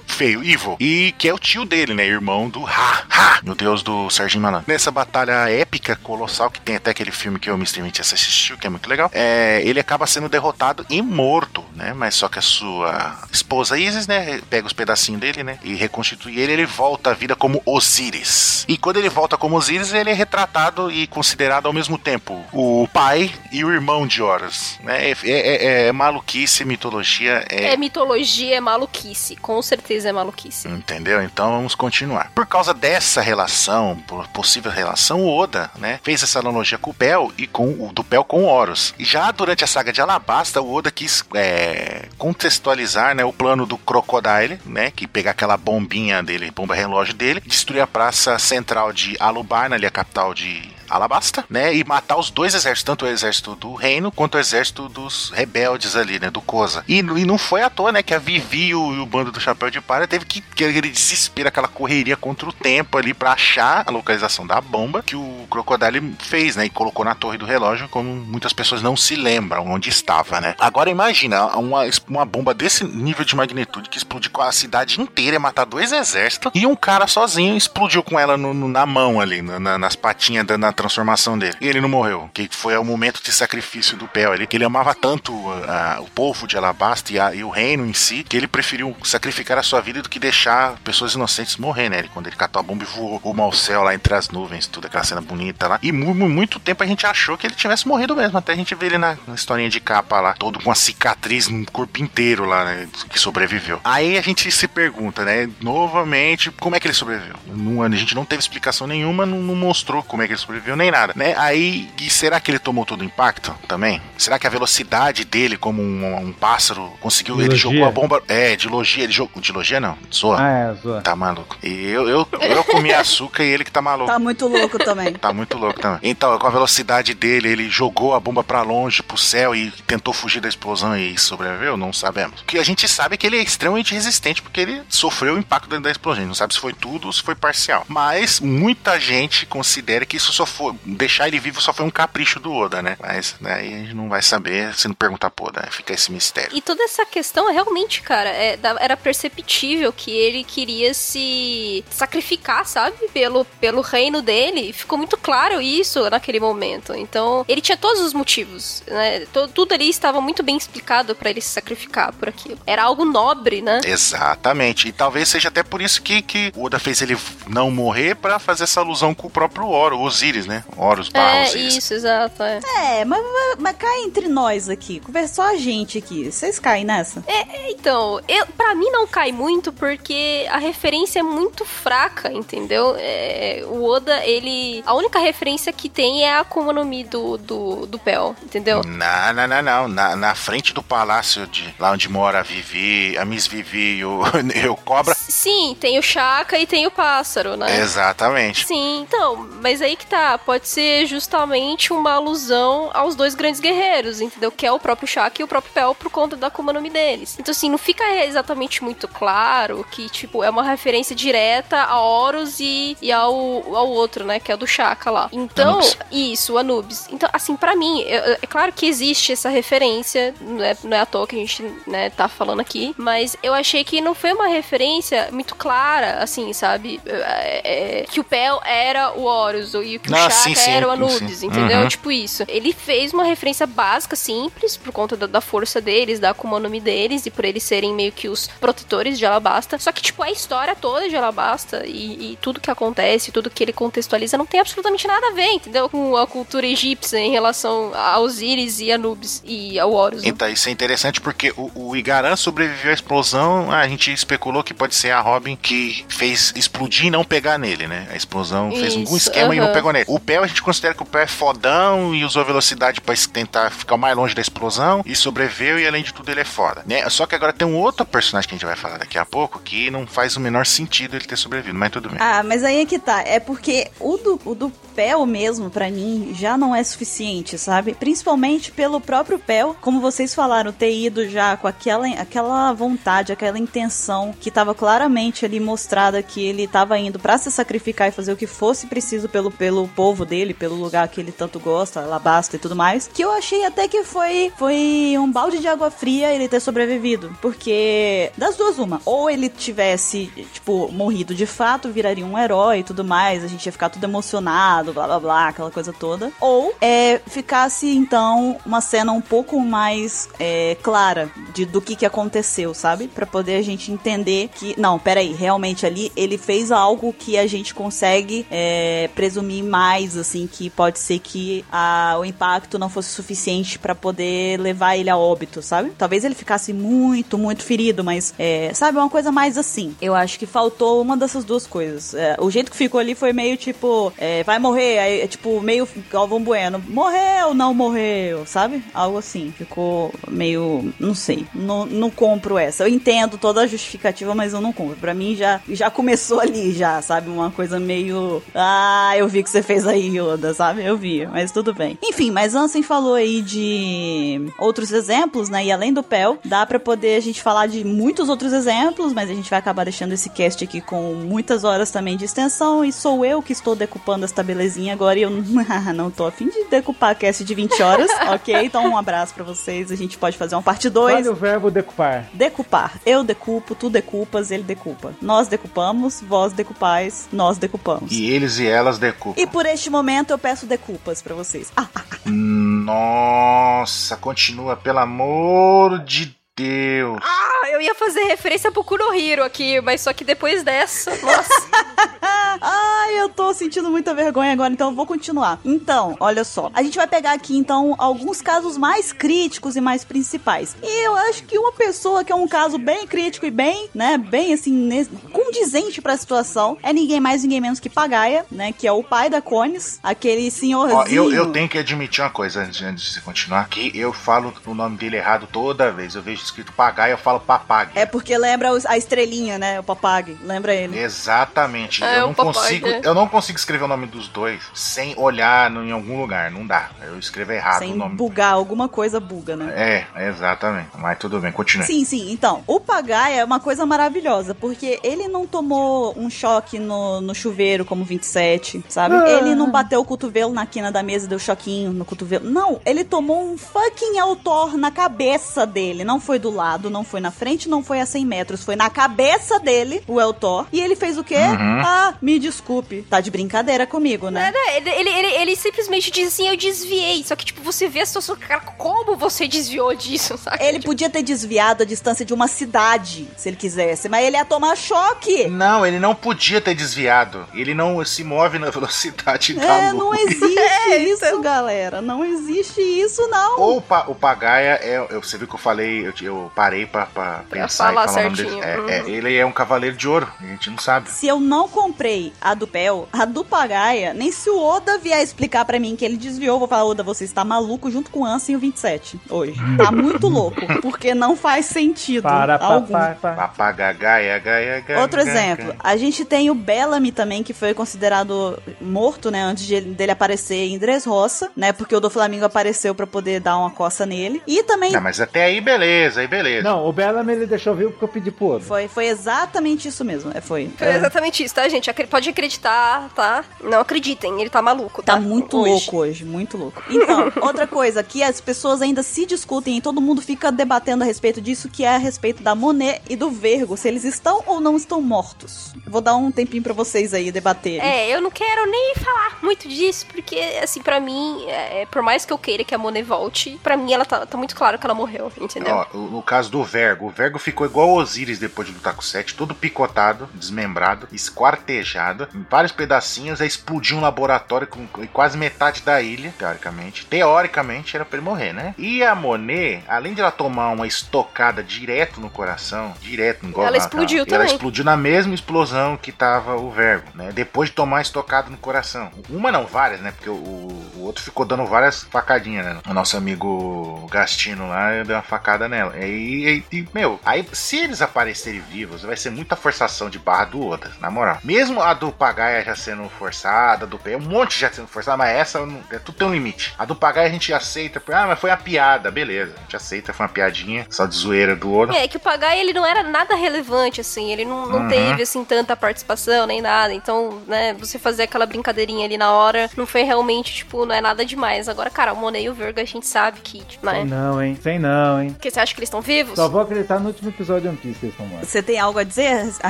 feio, evil. E que é o tio dele, né? Irmão do Ha, Ha, o deus do Serginho Malandro. Nessa batalha épica, colossal, que tem até aquele filme que o Mr. Mentias assistiu, que é muito legal, é, ele acaba sendo derrotado e morto, né? Mas só que a sua esposa Isis, né? Pega os pedacinhos dele, né? E reconstitui ele, ele volta à vida como Osíris. E quando ele volta como Osíris, ele é retratado e considerado ao mesmo tempo o pai e o irmão de Horus. Né? É, é- é- é maluquice, mitologia, é, É mitologia, é maluquice. Com certeza é maluquice. Entendeu? Então vamos continuar. Por causa dessa relação, por possível relação, o Oda, né, fez essa analogia com o Pel e com o do Pel com Horus. E já durante a saga de Alabasta, o Oda quis é, contextualizar, né, o plano do Crocodile, né, que pegar aquela bombinha dele, bomba relógio dele, destruir a praça central de Alubarna, ali a capital de Alabasta, né? E matar os dois exércitos, tanto o exército do reino quanto o exército dos rebeldes ali, né? Do Koza. E, e não foi à toa, né? Que a Vivi e o, e o bando do Chapéu de Palha teve que, que aquele desespero, aquela correria contra o tempo ali pra achar a localização da bomba que o Crocodile fez, né? E colocou na torre do relógio, como muitas pessoas não se lembram onde estava, né? Agora imagina uma, uma bomba desse nível de magnitude que explodiu com a cidade inteira matar dois exércitos e um cara sozinho explodiu com ela no, no, na mão ali, na, nas patinhas da na transformação dele. E ele não morreu, que foi o momento de sacrifício do Pel que ele amava tanto uh, o povo de Alabasta e, a, e, o reino em si, que ele preferiu sacrificar a sua vida do que deixar pessoas inocentes morrer, né? Ele, quando ele catou a bomba e voou rumo ao céu lá entre as nuvens, toda aquela cena bonita lá. E muito, muito tempo a gente achou que ele tivesse morrido mesmo, até a gente ver ele na, na historinha de capa lá, todo com uma cicatriz no corpo inteiro lá, né? Que sobreviveu. Aí a gente se pergunta, né? Novamente, como é que ele sobreviveu? Não, a gente não teve explicação nenhuma, não, não, mostrou como é que ele sobreviveu nem nada, né? Aí, e será que ele tomou todo o impacto também? Será que a velocidade dele, como um, um pássaro, conseguiu? Dilogia. Ele jogou a bomba. É, de logia, ele jogou. De logia não, zoa. Ah, é, zoa. Tá maluco. E eu, eu, eu comi *laughs* açúcar e ele que tá maluco. Tá muito louco também. tá muito louco também. Então, com a velocidade dele, ele jogou a bomba para longe, pro céu e tentou fugir da explosão e sobreviveu? Não sabemos. O que a gente sabe é que ele é extremamente resistente porque ele sofreu o impacto da explosão. A gente não sabe se foi tudo ou se foi parcial. Mas muita gente considera que isso só Deixar ele vivo só foi um capricho do Oda, né? Mas daí a gente não vai saber se não perguntar pro Oda. Fica esse mistério. E toda essa questão, realmente, cara, é, era perceptível que ele queria se sacrificar, sabe? Pelo, pelo reino dele. Ficou muito claro isso naquele momento. Então, ele tinha todos os motivos, né? Tudo ali estava muito bem explicado para ele se sacrificar por aquilo. Era algo nobre, né? Exatamente. E talvez seja até por isso que, que o Oda fez ele não morrer para fazer essa alusão com o próprio Oro, Osiris, né? Horus barra é, isso, exato. É, é mas, mas, mas cai entre nós aqui. Conversou a gente aqui. Vocês caem nessa? É, então, eu, pra mim não cai muito porque a referência é muito fraca, entendeu? É, o Oda, ele. A única referência que tem é a Akuma no Mi do, do, do Pel, entendeu? Não, não, não, não. Na, na frente do palácio de lá onde mora a Vivi, a Miss Vivi e o, *laughs* e o Cobra. Sim, tem o Chaka e tem o pássaro, né? Exatamente. Sim, então, mas aí que tá. Pode ser justamente uma alusão aos dois grandes guerreiros, entendeu? Que é o próprio Chaka e o próprio Pel por conta da Mi deles. Então, assim, não fica exatamente muito claro que, tipo, é uma referência direta a Horus e, e ao, ao outro, né? Que é o do Chaka lá. Então, Anubis. isso, o Anubis. Então, assim, para mim, é, é, claro que existe essa referência, não é, não é à toa que a gente, né, tá falando aqui, mas eu achei que não foi uma referência muito clara, assim, sabe? É, é, que o Pel era o Horus e que o Chaka sim, sim, era o Anubis, sim. entendeu? Uhum. Tipo isso. Ele fez uma referência básica, simples, por conta da, da força deles, da Akuma no Mi deles e por eles serem meio que os protetores de Alabasta. Só que, tipo, a história toda de Alabasta e, e tudo que acontece, tudo que ele contextualiza não tem absolutamente nada a ver, entendeu? Com a cultura egípcia em relação a Osíris e Anubis e ao Horus. Né? Então, isso é interessante porque o, o Igaran sobreviveu à explosão, a gente especulou que pode ser a Robin que fez explodir e não pegar nele, né? A explosão fez isso, algum esquema e não pegou nele. O Pel, a gente considera que o Pel é fodão e usou velocidade para tentar ficar mais longe da explosão e sobreviveu e além de tudo ele é foda, né? Só que agora tem um outro personagem que a gente vai falar daqui a pouco que não faz o menor sentido ele ter sobrevivido, mas tudo bem. Ah, mas aí é que tá. É porque o do, o do Pel mesmo, para mim, já não é suficiente, sabe? Principalmente pelo próprio Pel, como vocês falaram, ter ido já com aquela, aquela vontade, aquela intenção que tava claramente ali mostrada que ele tava indo para se sacrificar e fazer o que fosse preciso pelo, pelo povo dele, pelo lugar que ele tanto gosta, Alabasta e tudo mais, que eu achei até que foi, foi um balde de água fria ele ter sobrevivido, porque das duas uma, ou ele tivesse, tipo, morrido de fato, viraria um herói e tudo mais, a gente ia ficar tudo emocionado, blá blá blá, aquela coisa toda. Ou é, ficasse então uma cena um pouco mais é, clara de, do que, que aconteceu, sabe? para poder a gente entender que, não, peraí, realmente ali ele fez algo que a gente consegue é, presumir mais, assim, que pode ser que a, o impacto não fosse suficiente para poder levar ele a óbito, sabe? Talvez ele ficasse muito, muito ferido, mas, é, sabe, uma coisa mais assim. Eu acho que faltou uma dessas duas coisas. É, o jeito que ficou ali foi meio tipo, é, vai morrer, aí, é, tipo, meio Galvão Bueno, morreu, não morreu, sabe? Algo assim. Ficou meio, não sei, não, não compro essa. Eu entendo toda a justificativa, mas eu não compro. Pra mim já, já começou ali, já, sabe? Uma coisa meio, ah, eu vi que você fez coisa aí, Yoda, sabe? Eu vi, mas tudo bem. Enfim, mas Ansem falou aí de outros exemplos, né? E além do Pel, dá para poder a gente falar de muitos outros exemplos, mas a gente vai acabar deixando esse cast aqui com muitas horas também de extensão. E sou eu que estou decupando esta belezinha agora e eu não *laughs* tô afim de decupar cast de 20 horas, *laughs* ok? Então um abraço para vocês. A gente pode fazer uma parte 2. Olha o verbo decupar. Decupar. Eu decupo, tu decupas, ele decupa. Nós decupamos, vós decupais, nós decupamos. E eles e elas decupam. E por este momento eu peço decupas para vocês. *laughs* Nossa, continua, pelo amor de Deus. Ah, eu ia fazer referência pro Kurohiro aqui, mas só que depois dessa, nossa. *laughs* Ai, eu tô sentindo muita vergonha agora, então eu vou continuar. Então, olha só. A gente vai pegar aqui, então, alguns casos mais críticos e mais principais. E eu acho que uma pessoa que é um caso bem crítico e bem, né, bem assim, condizente pra situação, é ninguém mais, ninguém menos que Pagaia, né, que é o pai da Cones, aquele senhorzinho. Ó, eu, eu tenho que admitir uma coisa antes, antes de continuar aqui. Eu falo o nome dele errado toda vez. Eu vejo escrito Pagaia, eu falo Papag. É porque lembra a estrelinha, né, o Papag. Lembra ele. Exatamente. É, eu não consigo, é. eu não consigo escrever o nome dos dois sem olhar em algum lugar. Não dá. Eu escrevo errado sem o nome. bugar, alguma coisa buga, né? É, exatamente. Mas tudo bem, continue. Sim, sim. Então, o Pagaia é uma coisa maravilhosa, porque ele não tomou um choque no, no chuveiro como 27, sabe? Ah. Ele não bateu o cotovelo na quina da mesa e deu choquinho no cotovelo. Não, ele tomou um fucking autor na cabeça dele. Não foi do lado, não foi na frente, não foi a 100 metros. Foi na cabeça dele, o Eltor. E ele fez o quê? Uhum. Ah, me desculpe. Tá de brincadeira comigo, né? Ele, ele, ele, ele, simplesmente diz assim: eu desviei. Só que, tipo, você vê a situação, cara, como você desviou disso, *laughs* sabe? Ele tipo... podia ter desviado a distância de uma cidade, se ele quisesse, mas ele ia tomar choque. Não, ele não podia ter desviado. Ele não se move na velocidade da é, luz. Não existe *laughs* é, isso, então... galera. Não existe isso, não. Ou o Pagaia é. Você viu que eu falei, eu, eu parei pra, pra pensar falar e falar certinho. o nome dele. É, uhum. é, ele é um cavaleiro de ouro, a gente não sabe. Se eu não comprei a do Pel, a do Pagaia, nem se o Oda vier explicar para mim que ele desviou, vou falar, Oda, você está maluco junto com o Ansem o 27 hoje. Tá muito louco, *laughs* porque não faz sentido para, algum. Papagagaia, gaia, gaia. Outro exemplo, a gente tem o Bellamy também, que foi considerado morto, né, antes de, dele aparecer em Dressrosa, né, porque o do Flamengo apareceu para poder dar uma coça nele. E também... Não, mas até aí beleza, aí beleza. Não, o Bellamy ele deixou vivo porque eu pedi pro Oda. Foi, foi exatamente isso mesmo, é, foi. Foi exatamente isso, tá, gente? Pode acreditar, tá? Não acreditem, ele tá maluco, tá? Tá muito hoje. louco hoje, muito louco. Então, *laughs* outra coisa que as pessoas ainda se discutem e todo mundo fica debatendo a respeito disso, que é a respeito da Monet e do Vergo, se eles estão ou não estão mortos. Vou dar um tempinho para vocês aí debaterem. É, eu não quero nem falar muito disso, porque, assim, para mim, é, por mais que eu queira que a Monet volte, para mim ela tá, tá, muito claro que ela morreu, entendeu? Ó, no caso do Vergo, o Vergo ficou igual o Osiris depois de lutar com o Sete, todo picotado, desmembrado, esquartejado, em vários pedacinhos, aí explodiu um laboratório com quase metade da ilha, teoricamente. Teoricamente era pra ele morrer, né? E a Monet, além de ela tomar uma estocada direto no coração, direto no Ela explodiu também. Ela explodiu na mesma explosão que tava o Vergo, né? Depois de tomar a estocada no coração. Uma não, várias, né? Porque o, o outro ficou dando várias facadinhas, né? O nosso amigo Gastino lá deu uma facada nela. E, e, meu, aí se eles aparecerem vivos, vai ser muita forçação de barra do Oda, na moral. Mesmo a do Pagaia já sendo forçada, do P, um monte já sendo forçada, mas essa é, tudo tem um limite. A do Pagaia a gente aceita, ah, mas foi uma piada, beleza. A gente aceita, foi uma piadinha, só de zoeira do Oda. É, que o Pagaia ele não era nada relevante, assim, ele não, não uhum. teve, assim, tanta participação nem nada. Então, né, você fazer aquela brincadeirinha ali na hora não foi realmente, tipo, não é nada demais. Agora, cara, o Monet e o Verga a gente sabe que, tipo, né? Sei não, hein? Sei não, hein? Porque você acha que eles estão vivos? Só vou acreditar no último episódio de One Piece que eles estão Você tem algo a dizer a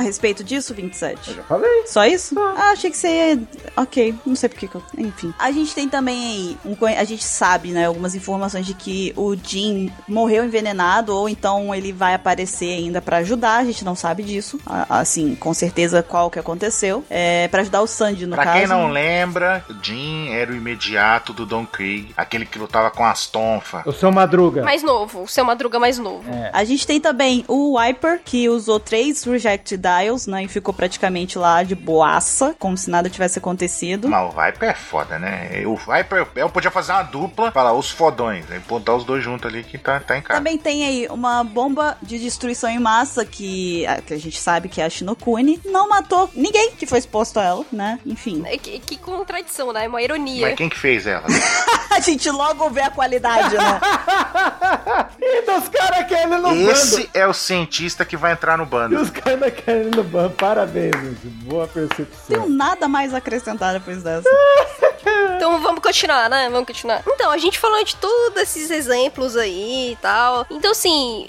respeito disso, 27? Eu já falei. Só isso? Ah, ah achei que você ia... Ok, não sei porque que eu... Enfim. A gente tem também aí, um... a gente sabe, né, algumas informações de que o Jin morreu envenenado ou então ele vai aparecer ainda para ajudar, a gente não sabe disso. Assim, com certeza qual que aconteceu. É para ajudar o Sanji no pra caso. Pra quem não lembra, o Jin era o imediato do Don Krieg, aquele que lutava com as tonfas. O seu Madruga. Mais novo, o seu Madruga mais novo. É. A gente tem também o Wiper, que usou três Reject Dials, né, e ficou praticamente lá de boaça, como se nada tivesse acontecido. Mas o Viper é foda, né? O Viper, eu podia fazer uma dupla, falar os fodões, né? botar os dois juntos ali que tá, tá em casa. Também tem aí uma bomba de destruição em massa que, que a gente sabe que é Shinokuni, não matou ninguém que foi exposto a ela, né? Enfim. É que, que contradição, né? É uma ironia. Mas quem que fez ela? *laughs* a gente logo vê a qualidade, né? *laughs* e dos caras querendo no Esse bando. é o cientista que vai entrar no E bando. os caras querendo no bando. Parabéns, gente. Boa percepção. Tenho nada mais a acrescentar depois dessa. *laughs* Então vamos continuar, né? Vamos continuar. Então, a gente falou de todos esses exemplos aí e tal. Então, assim,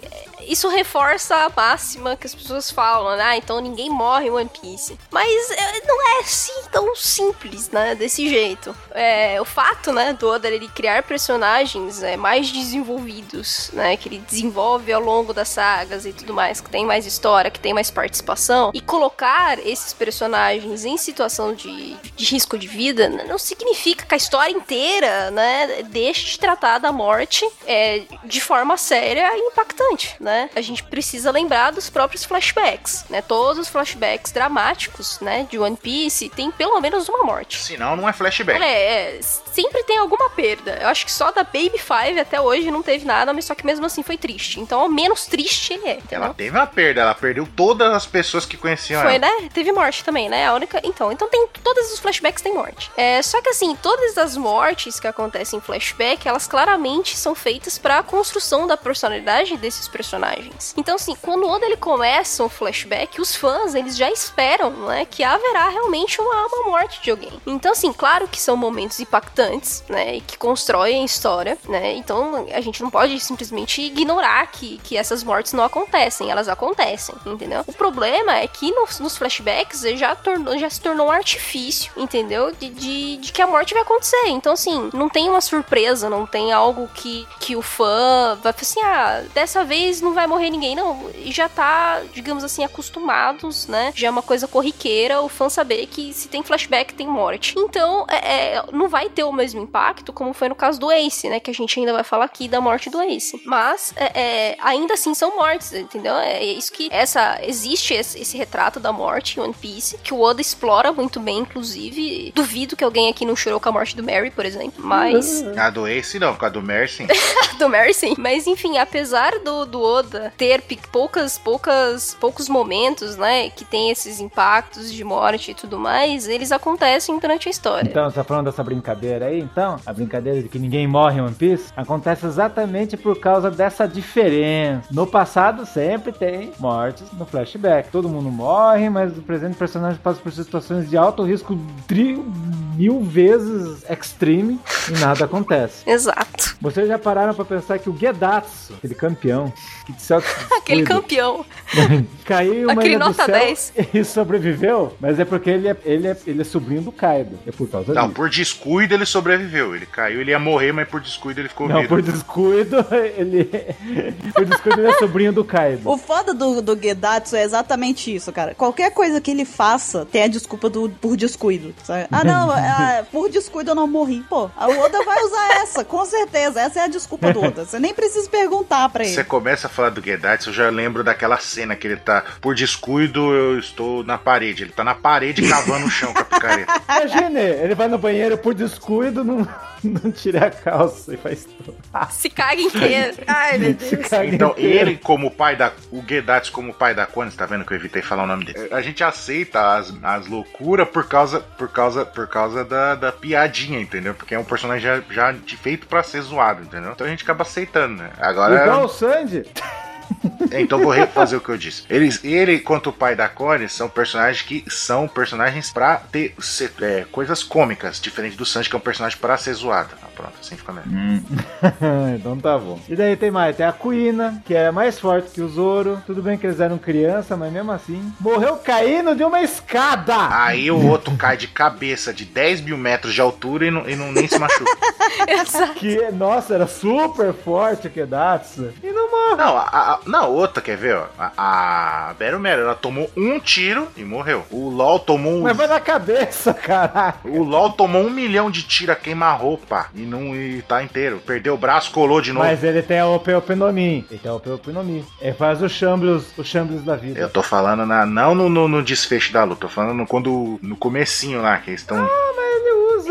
isso reforça a máxima que as pessoas falam, né? Ah, então ninguém morre em One Piece. Mas é, não é assim tão simples, né? Desse jeito. É, o fato, né, do Oda ele criar personagens é, mais desenvolvidos, né? Que ele desenvolve ao longo das sagas e tudo mais, que tem mais história, que tem mais participação, e colocar esses personagens em situação de, de risco de vida não significa que a história inteira, né, deixe de tratar da morte é, de forma séria e impactante, né? A gente precisa lembrar dos próprios flashbacks, né? Todos os flashbacks dramáticos, né, de One Piece tem pelo menos uma morte. Senão não é flashback. É, é, sempre tem alguma perda. Eu acho que só da Baby Five até hoje não teve nada, mas só que mesmo assim foi triste. Então, ao menos triste ele é. entendeu? Ela teve uma perda, ela perdeu todas as pessoas que conheciam Foi, ela. né? Teve morte também, né? A única. Então, então tem. Todos os flashbacks têm morte. É, só que assim, todas as mortes que acontecem em flashback, elas claramente são feitas pra construção da personalidade desses personagens. Então, assim, quando o Oda ele começa um flashback, os fãs, eles já esperam, né? Que haverá realmente uma, uma morte de alguém. Então, assim, claro que são momentos impactantes, né? E que constroem a história, né? Então, a gente não pode simplesmente ignorar que, que essas mortes não acontecem. Elas acontecem, entendeu? O problema é que nos, nos flashbacks já, tornou, já se tornou um artifício, entendeu? De, de, de que a morte vai acontecer. Então, assim, não tem uma surpresa, não tem algo que, que o fã vai falar assim, ah, dessa vez não vai morrer ninguém. Não, e já tá, digamos assim, acostumados, né? Já é uma coisa corriqueira o fã saber que se tem flashback, tem morte. Então, é, é, não vai ter o mesmo impacto como foi no caso do Ace, né? Que a gente ainda vai falar aqui da morte do Ace. Mas, é, é, ainda assim são mortes, entendeu? É isso que essa existe esse, esse retrato da morte em One Piece, que o Oda explora muito bem, inclusive. Duvido que alguém aqui não chorou com a morte do Mary, por exemplo. Mas. A do Ace não, com a do Mercy. *laughs* do Mary, sim. Mas enfim, apesar do, do Oda ter poucas, poucas, poucos momentos, né, que tem esses impactos de morte e tudo mais, eles acontecem durante a história. Então, você tá falando dessa brincadeira aí? Então, a brincadeira de que ninguém morre em One Piece acontece exatamente por causa dessa diferença. No passado, sempre tem mortes no flashback. Todo mundo morre, mas o presente personagem passa por situações de alto risco tri mil vezes extreme e nada acontece. *laughs* Exato. Vocês já pararam pra pensar que o Gedatsu, aquele campeão, que de céu *laughs* Aquele campeão. *laughs* caiu uma ilha do nota céu 10. e sobreviveu, mas é porque ele é, ele é, ele é sobrinho do Kaido. É por causa Não, disso. por descuido ele sobreviveu. Ele caiu, ele ia morrer, mas por descuido ele ficou Não, vivo. por descuido, *laughs* ele. por descuido, ele é sobrinho do Kaido. O foda do, do Gedatsu é exatamente isso, cara. Qualquer coisa que ele faça tem a desculpa do por descuido. sabe? Ah, não, ah, *laughs* por descuido eu não morri. Pô, a Oda vai usar essa, com certeza. Essa é a desculpa do Oda. Você nem precisa perguntar pra ele. Você começa a falar do Gedatsu, eu já lembro daquela cena que ele tá, por descuido, eu estou na parede. Ele tá na parede cavando o chão com a picareta. *laughs* Imagine, ele vai no banheiro por descuido, não, não tira a calça e faz tudo. Se caga inteiro. Ai, meu Se Deus. Então, inteiro. ele como pai da. O Gedatsu como pai da Konis, tá vendo que eu evitei falar o nome dele? A gente aceita as, as loucuras por causa, por causa, por causa da, da piadinha, entendeu? Porque é um personagem já, já de feito pra ser zoado, entendeu? Então a gente acaba aceitando, né? Agora. Igual o Sandy. É, Então vou refazer o que eu disse. Eles, ele, quanto o pai da Connie, são personagens que são personagens pra ter ser- é, coisas cômicas, diferente do Sanji, que é um personagem pra ser zoado. Ah, pronto, assim fica melhor. *laughs* então tá bom. E daí tem mais, tem a Kuina, que é mais forte que o Zoro. Tudo bem que eles eram criança, mas mesmo assim. Morreu caindo de uma escada! Aí o outro cai de cabeça de 10 mil metros de altura e não, e não nem se machuca. *laughs* Exato. Que, nossa, era super forte o Kedatsu. E não morre. Não, a, a, na outra, quer ver, ó? A, a Mero, ela tomou um tiro e morreu. O LOL tomou um. Mas vai na cabeça, caraca. O LOL tomou um milhão de tiro a queima-roupa e não e tá inteiro. Perdeu o braço, colou de novo. Mas ele tem a OP OP no Mi. Ele tem a OP OP no Mi. Ele faz o Chambliss, o Chambliss da vida. Eu tô falando na, não no, no, no desfecho da luta, tô falando no, quando, no comecinho lá, que eles estão. Ele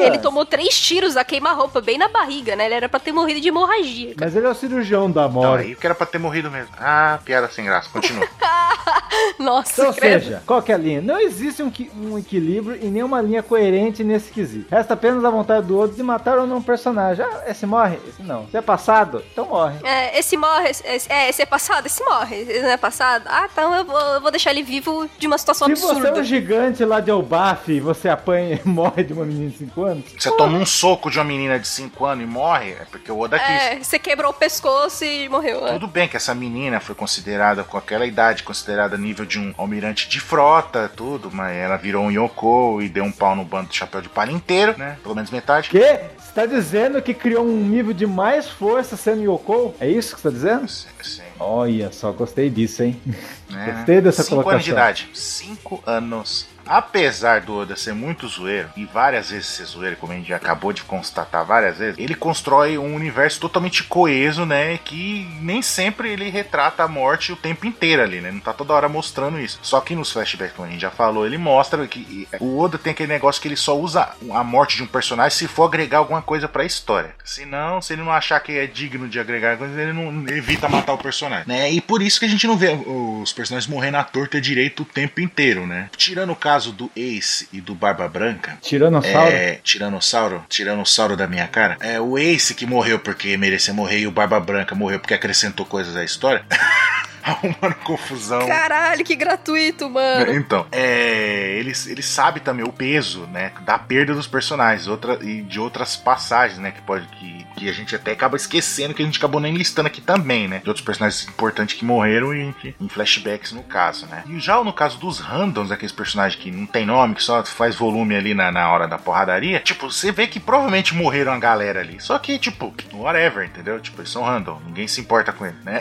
Ele tomou três tiros a queima-roupa bem na barriga, né? Ele era pra ter morrido de hemorragia. Mas ele é o cirurgião da Não, morte. aí que era pra ter morrido mesmo. Ah, piada sem graça, continua. *laughs* Nossa, Então, ou credo. seja, qual que é a linha? Não existe um, um equilíbrio e nenhuma linha coerente nesse quesito. Resta apenas a vontade do outro de matar ou não um personagem. Ah, esse morre? Esse não. Se é passado, então morre. É, esse morre, esse, é, esse é passado, esse morre. Esse não é passado? Ah, então eu vou, eu vou deixar ele vivo de uma situação Se você é absurda. um gigante lá de Elbaf e você apanha e *laughs* morre de uma menina de 5 anos, Você toma um soco de uma menina de 5 anos e morre, é porque o Oda quis. É, você quebrou o pescoço e morreu. é. Tudo bem que essa menina foi considerada, com aquela idade, considerada nível de um almirante de frota, tudo, mas ela virou um Yoko e deu um pau no bando de chapéu de palha inteiro, né? Pelo menos metade. que? Você tá dizendo que criou um nível de mais força sendo Yoko? É isso que você tá dizendo? Sim, sim, Olha só, gostei disso, hein? né? Gostei dessa Cinco anos de colocação. idade. Cinco anos. Apesar do Oda ser muito zoeiro, e várias vezes ser zoeiro, como a gente acabou de constatar várias vezes, ele constrói um universo totalmente coeso, né? Que nem sempre ele retrata a morte o tempo inteiro ali, né? Não tá toda hora mostrando isso. Só que nos flashbacks, como a gente já falou, ele mostra que o Oda tem aquele negócio que ele só usa a morte de um personagem se for agregar alguma coisa pra história. Se não, se ele não achar que é digno de agregar coisa, ele não evita matar o personagem, né? E por isso que a gente não vê os personagens morrendo à torta direito o tempo inteiro, né? Tirando o caso do Ace e do Barba Branca, Tiranossauro? é, Tiranossauro, Tiranossauro da minha cara. É o Ace que morreu porque merecia morrer e o Barba Branca morreu porque acrescentou coisas à história. *laughs* *laughs* Arrumando confusão. Caralho, que gratuito, mano. Então, é, ele, ele sabe também o peso, né, da perda dos personagens outra, e de outras passagens, né, que pode que, que a gente até acaba esquecendo que a gente acabou nem listando aqui também, né, de outros personagens importantes que morreram e em flashbacks no caso, né. E já no caso dos randoms, aqueles personagens que não tem nome, que só faz volume ali na, na hora da porradaria, tipo, você vê que provavelmente morreram a galera ali. Só que, tipo, whatever, entendeu? Tipo, eles são random, ninguém se importa com ele, né?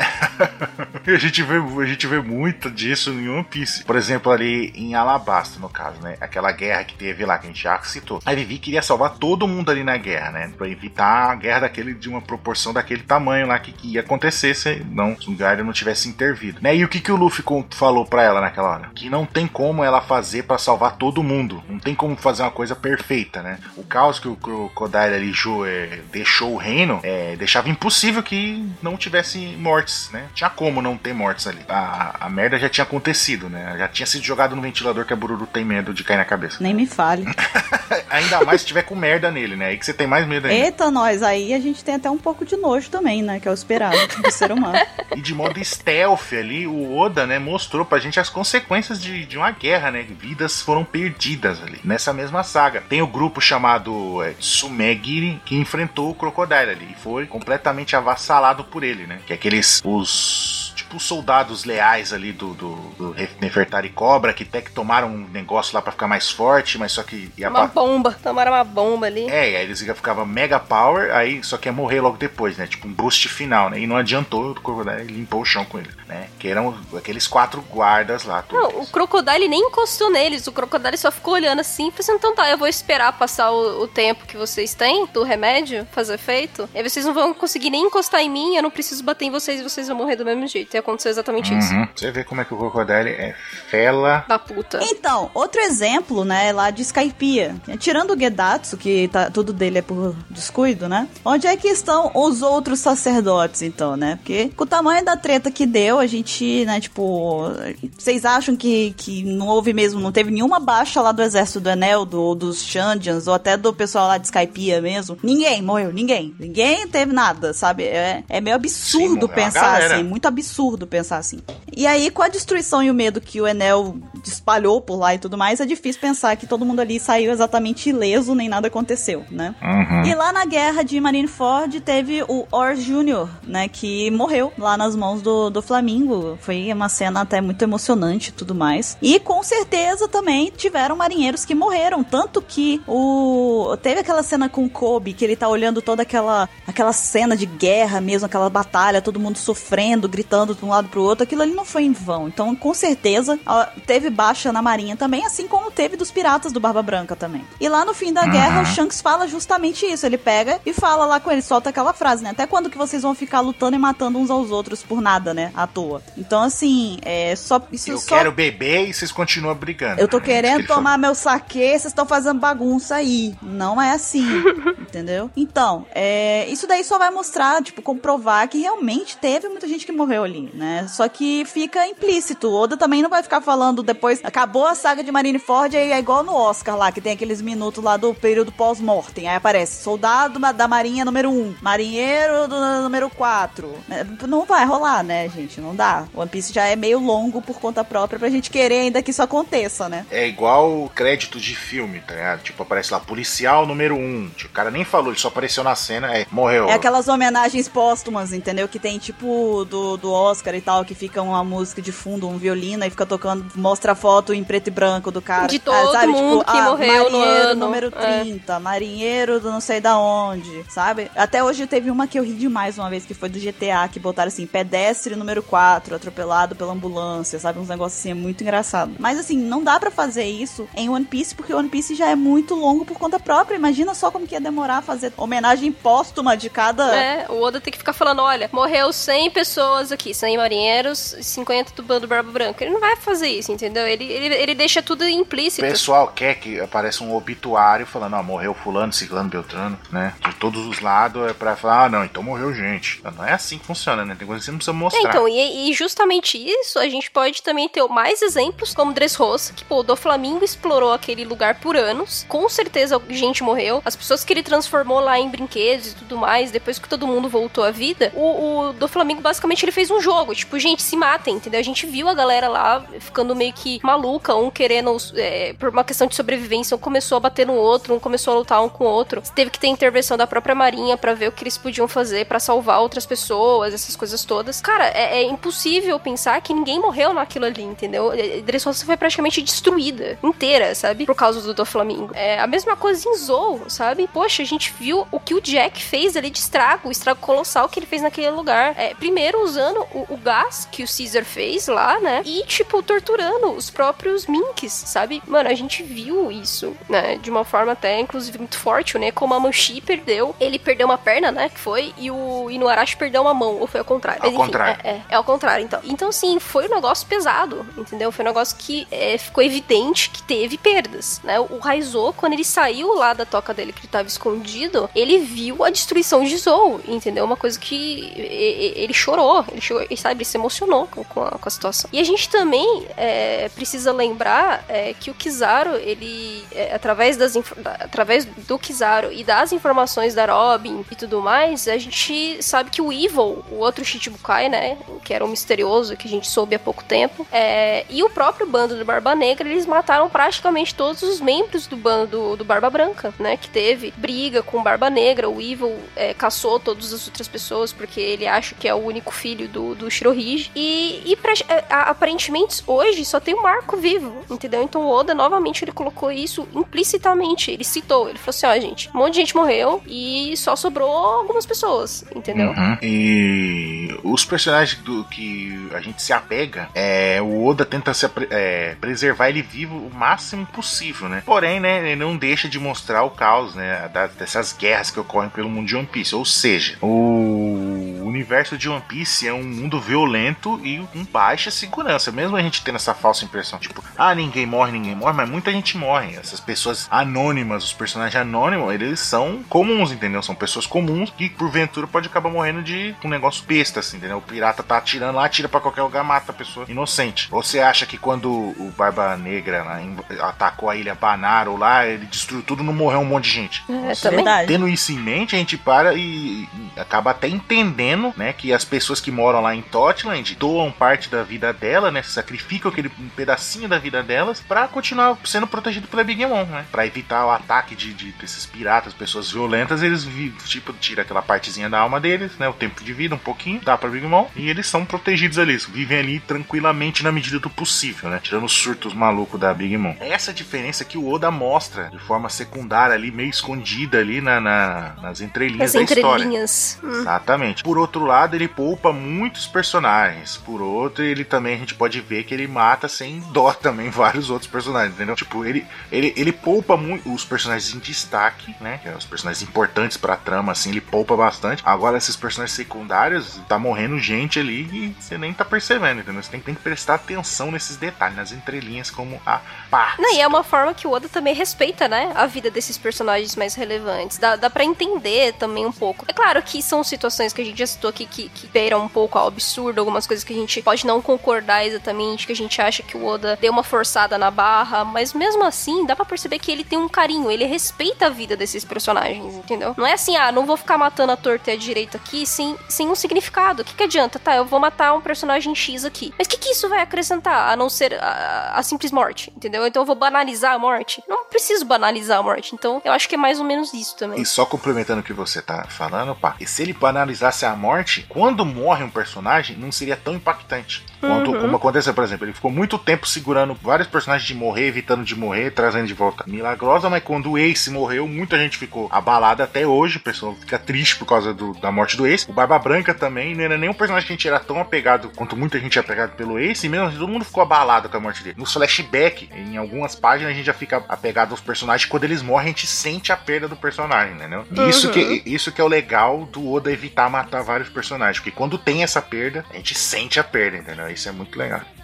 *laughs* e a gente vê, a gente vê muito disso em One Piece. Por exemplo, ali em Alabasta, no caso, né? Aquela guerra que teve lá, que a gente já citou. A Vivi queria salvar todo mundo ali na guerra, né? Pra evitar a guerra daquele, de uma proporção daquele tamanho lá que, que ia acontecer se não, se o Garden não tivesse intervido. Né? E o que, que o Luffy falou pra ela naquela hora? Que não tem como ela fazer pra salvar todo mundo. Não tem como fazer uma coisa perfeita, né? O caos que o Crocodile ali jo- é, deixou o reino é, deixava impossível que não tivesse mortes, né? Tinha como não ter mortes ali. A, a merda já tinha acontecido, né? Já tinha sido jogado no ventilador que a Bururu tem medo de cair na cabeça. Nem me fale. *laughs* Ainda mais se tiver com merda nele, né? Aí que você tem mais medo ainda. Eita, nós, aí a gente tem até um pouco de nojo também, né? Que é o esperado do ser humano. E de modo stealth ali, o Oda, né, mostrou pra gente as consequências de, de uma guerra, né? Vidas foram perdidas ali, nessa mesma saga. Tem o grupo chamado é, Sumegiri, que enfrentou o Crocodile ali, e foi completamente avassalado por ele, né? Que é aqueles, os... Tipo, os soldados leais ali do, do, do Nefertari Cobra, que até que tomaram um negócio lá pra ficar mais forte, mas só que ia Uma pa- bomba. Tomaram uma bomba ali. é, e aí eles ficavam mega power, aí só que ia morrer logo depois, né? Tipo um boost final, né? E não adiantou, o Crocodile limpou o chão com ele, né? Que eram aqueles quatro guardas lá. Não, todos. o Crocodile nem encostou neles. O Crocodile só ficou olhando assim falou assim: então tá, eu vou esperar passar o, o tempo que vocês têm do remédio fazer efeito. E aí vocês não vão conseguir nem encostar em mim, eu não preciso bater em vocês e vocês vão morrer do mesmo jeito. E aconteceu exatamente isso. Uhum. Você vê como é que o Crocodile é fela. Da puta. Então, outro exemplo, né, lá de Skypiea. Tirando o Gedatsu, que tá, tudo dele é por descuido, né? Onde é que estão os outros sacerdotes, então, né? Porque com o tamanho da treta que deu, a gente, né, tipo... Vocês acham que, que não houve mesmo, não teve nenhuma baixa lá do exército do Enel, do, dos Shandians, ou até do pessoal lá de Skypiea mesmo? Ninguém morreu, ninguém. Ninguém teve nada, sabe? É, é meio absurdo a pensar assim, muito absurdo pensar assim. E aí, com a destruição e o medo que o Enel espalhou por lá e tudo mais, é difícil pensar que todo mundo ali saiu exatamente ileso, nem nada aconteceu, né? Uhum. E lá na guerra de Marineford teve o Or Jr., né, que morreu lá nas mãos do, do Flamingo. Foi uma cena até muito emocionante e tudo mais. E com certeza também tiveram marinheiros que morreram, tanto que o teve aquela cena com o Kobe, que ele tá olhando toda aquela aquela cena de guerra mesmo, aquela batalha, todo mundo sofrendo, gritando de um lado pro outro, aquilo ali não foi em vão. Então, com certeza, teve baixa na marinha também, assim como teve dos piratas do Barba Branca também. E lá no fim da guerra, o Shanks fala justamente isso. Ele pega e fala lá com ele, solta aquela frase, né? Até quando que vocês vão ficar lutando e matando uns aos outros por nada, né? À toa. Então, assim, é só. Isso Eu só... quero beber e vocês continuam brigando. Eu tô É isso que querendo ele falou. tomar meu saque, vocês estão fazendo bagunça aí. Não é assim. *laughs* entendeu? Então, é, isso daí só vai mostrar, tipo, comprovar que realmente teve muita gente que morreu ali, né? Só que fica implícito. Oda também não vai ficar falando depois, acabou a saga de Marineford, aí é igual no Oscar lá, que tem aqueles minutos lá do período pós-mortem. Aí aparece soldado da marinha número 1, marinheiro do número 4. Né? Não vai rolar, né, gente? Não dá. One Piece já é meio longo por conta própria pra gente querer ainda que isso aconteça, né? É igual crédito de filme, tá ligado? Tipo, aparece lá, policial número 1. Tipo, o cara nem falou, ele só apareceu na cena, é, morreu. É aquelas homenagens póstumas, entendeu? Que tem tipo do, do Oscar e tal, que fica uma música de fundo, um violino, e fica tocando, mostra a foto em preto e branco do cara. De todo ah, sabe? mundo tipo, que ah, morreu no ano. número 30, é. marinheiro do não sei da onde, sabe? Até hoje teve uma que eu ri demais uma vez, que foi do GTA, que botaram assim, pedestre número 4, atropelado pela ambulância, sabe? Uns negócios assim, é muito engraçado. Mas assim, não dá para fazer isso em One Piece, porque One Piece já é muito longo por conta própria. Imagina só como que ia demorar a fazer homenagem póstuma de cada. É, o Oda tem que ficar falando: olha, morreu 100 pessoas aqui, 100 marinheiros, 50 do bando Barba Branca. Ele não vai fazer isso, entendeu? Ele, ele, ele deixa tudo implícito. O pessoal quer que apareça um obituário falando: ó, morreu Fulano, Ciclano, Beltrano, né? De todos os lados é pra falar: ah, não, então morreu gente. Não é assim que funciona, né? Tem coisa que você não precisa mostrar. É, então, e, e, justamente isso, a gente pode também ter mais exemplos, como Dressrosa, que, pô, do Flamengo explorou aquele lugar por anos. Com certeza gente morreu. As pessoas que ele transformou lá em brinquedos e tudo mais, depois que todo mundo voltou à vida, o, o do Flamengo basicamente ele fez um jogo. Tipo, gente, se matem, entendeu? A gente viu a galera lá ficando meio que maluca, um querendo, é, por uma questão de sobrevivência, um começou a bater no outro, um começou a lutar um com o outro. Teve que ter intervenção da própria Marinha para ver o que eles podiam fazer para salvar outras pessoas, essas coisas todas. Cara, é, é, impossível pensar que ninguém morreu naquilo ali, entendeu? Dressrosa foi praticamente destruída, inteira, sabe? Por causa do, do Flamengo. É a mesma coisa em Zou, sabe? Poxa, a gente viu o que o Jack fez ali de estrago, o estrago colossal que ele fez naquele lugar. É, primeiro usando o, o, gás que o Caesar fez lá, né? E, tipo, torturando os próprios Minks, sabe? Mano, a gente viu isso, né? De uma forma até, inclusive, muito forte, né? Como a Manchi perdeu. Ele perdeu uma perna, né? Que foi. E o Inuarashi perdeu uma mão. Ou foi ao contrário? Ao Mas, enfim, contrário. É, é, é, ao contrário, então. Então, sim, foi um negócio pesado, entendeu? Foi um negócio que é, ficou evidente que teve perdas, né? O Raizo, quando ele saiu lá da toca dele, que ele tava escondido, ele viu a destruição de Zou, entendeu? Uma coisa que ele chorou, ele chorou, sabe, ele se emocionou com, com, a, com a situação. E a gente também é, precisa lembrar é, que o Kizaru, ele, é, através, das, através do Kizaru e das informações da Robin e tudo mais, a gente sabe que o Evil, o outro Shichibukai, né, que era o misterioso, que a gente soube há pouco tempo, é, e o próprio bando do Barba Negra, eles mataram praticamente todos os membros do bando do, do Barba Branca, né, que teve briga com Barba Negra, o Evil é, caçou todas as outras pessoas porque ele acha que é o único filho do, do Shirohige. E, e pra, é, aparentemente hoje só tem o Marco vivo, entendeu? Então o Oda novamente ele colocou isso implicitamente. Ele citou, ele falou assim: ó, oh, gente, um monte de gente morreu e só sobrou algumas pessoas, entendeu? Uhum. E os personagens do que a gente se apega, é, o Oda tenta se, é, preservar ele vivo o máximo possível, né? Porém, né, ele não deixa de mostrar o caos, né? dessas guerras que ocorrem pelo mundo de One Piece. Ou seja, o universo de One Piece é um violento e com baixa segurança. Mesmo a gente tendo essa falsa impressão, tipo, ah, ninguém morre, ninguém morre, mas muita gente morre. Essas pessoas anônimas, os personagens anônimos, eles são comuns, entendeu? São pessoas comuns que porventura pode acabar morrendo de um negócio besta, assim, entendeu? O pirata tá atirando lá, atira para qualquer lugar, mata a pessoa inocente. Ou você acha que quando o Barba Negra lá, atacou a ilha Banaro lá, ele destruiu tudo, não morreu um monte de gente? É, também. Tendo isso em mente, a gente para e, e acaba até entendendo, né, que as pessoas que moram lá em Totland doam parte da vida dela, né, sacrificam aquele pedacinho da vida delas para continuar sendo protegido pela Big Mom, né, para evitar o ataque de, de desses piratas, pessoas violentas, eles tipo tira aquela partezinha da alma deles, né, o tempo de vida um pouquinho, dá para Big Mom e eles são protegidos ali, vivem ali tranquilamente na medida do possível, né, tirando os surtos malucos da Big Mom. É essa diferença que o Oda mostra de forma secundária ali, meio escondida ali na, na nas entrelinhas As da entrelinhas. história. Hum. Exatamente. Por outro lado, ele poupa muitos personagens. Por outro, ele também a gente pode ver que ele mata sem dó *laughs* também vários outros personagens, entendeu? Tipo, ele, ele, ele poupa muito os personagens em destaque, né? É os personagens importantes pra trama, assim, ele poupa bastante. Agora, esses personagens secundários, tá morrendo gente ali e você nem tá percebendo, entendeu? Você tem, tem que prestar atenção nesses detalhes, nas entrelinhas, como a parte. Não, e é uma forma que o Oda também respeita, né? A vida desses personagens mais relevantes. Dá, dá pra entender também um pouco. É claro que são situações que a gente já citou aqui que, que beiram um pouco ao absurdo, algumas coisas que a gente pode não concordar exatamente, que a gente acha que o Oda deu uma forçada na barra, mas mesmo assim, dá pra perceber que ele tem um carinho, ele respeita a vida desses personagens, entendeu? Não é assim, ah, não vou ficar matando a torta e a direita aqui sem, sem um significado. O que, que adianta? Tá, eu vou matar um personagem X aqui. Mas o que, que isso vai acrescentar, a não ser a, a simples morte, entendeu? Então eu vou banalizar a morte? Não preciso banalizar a morte. Então eu acho que é mais ou menos isso também. E só complementando o que você tá falando, pá, e se ele banalizasse a morte, quando morre um personagem, não seria tão impactante. Quanto, Uhum. Como aconteceu, por exemplo, ele ficou muito tempo segurando vários personagens de morrer, evitando de morrer, trazendo de volta. Milagrosa, mas quando o Ace morreu, muita gente ficou abalada até hoje. O pessoal fica triste por causa do- da morte do Ace. O Barba Branca também, não era nenhum personagem que a gente era tão apegado quanto muita gente é apegado pelo Ace. E mesmo assim, todo mundo ficou abalado com a morte dele. No flashback, em algumas páginas, a gente já fica apegado aos personagens. Quando eles morrem, a gente sente a perda do personagem, entendeu? E Isso, Uhum. que, isso que é o legal do Oda evitar matar vários personagens. Porque quando tem essa perda, a gente sente a perda, entendeu? Isso é muito legal.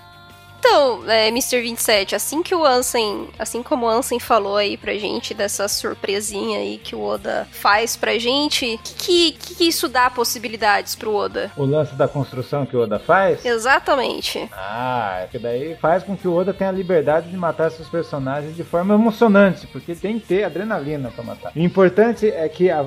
Então, é, Mr. 27, assim que o Ansem, assim como o Ansem falou aí pra gente dessa surpresinha aí que o Oda faz pra gente, que que, que isso dá possibilidades pro Oda? O lance da construção que o Oda faz. Exatamente. Ah, é que daí faz com que o Oda tenha a liberdade de matar seus personagens de forma emocionante, porque tem que ter adrenalina pra matar. O importante é que a-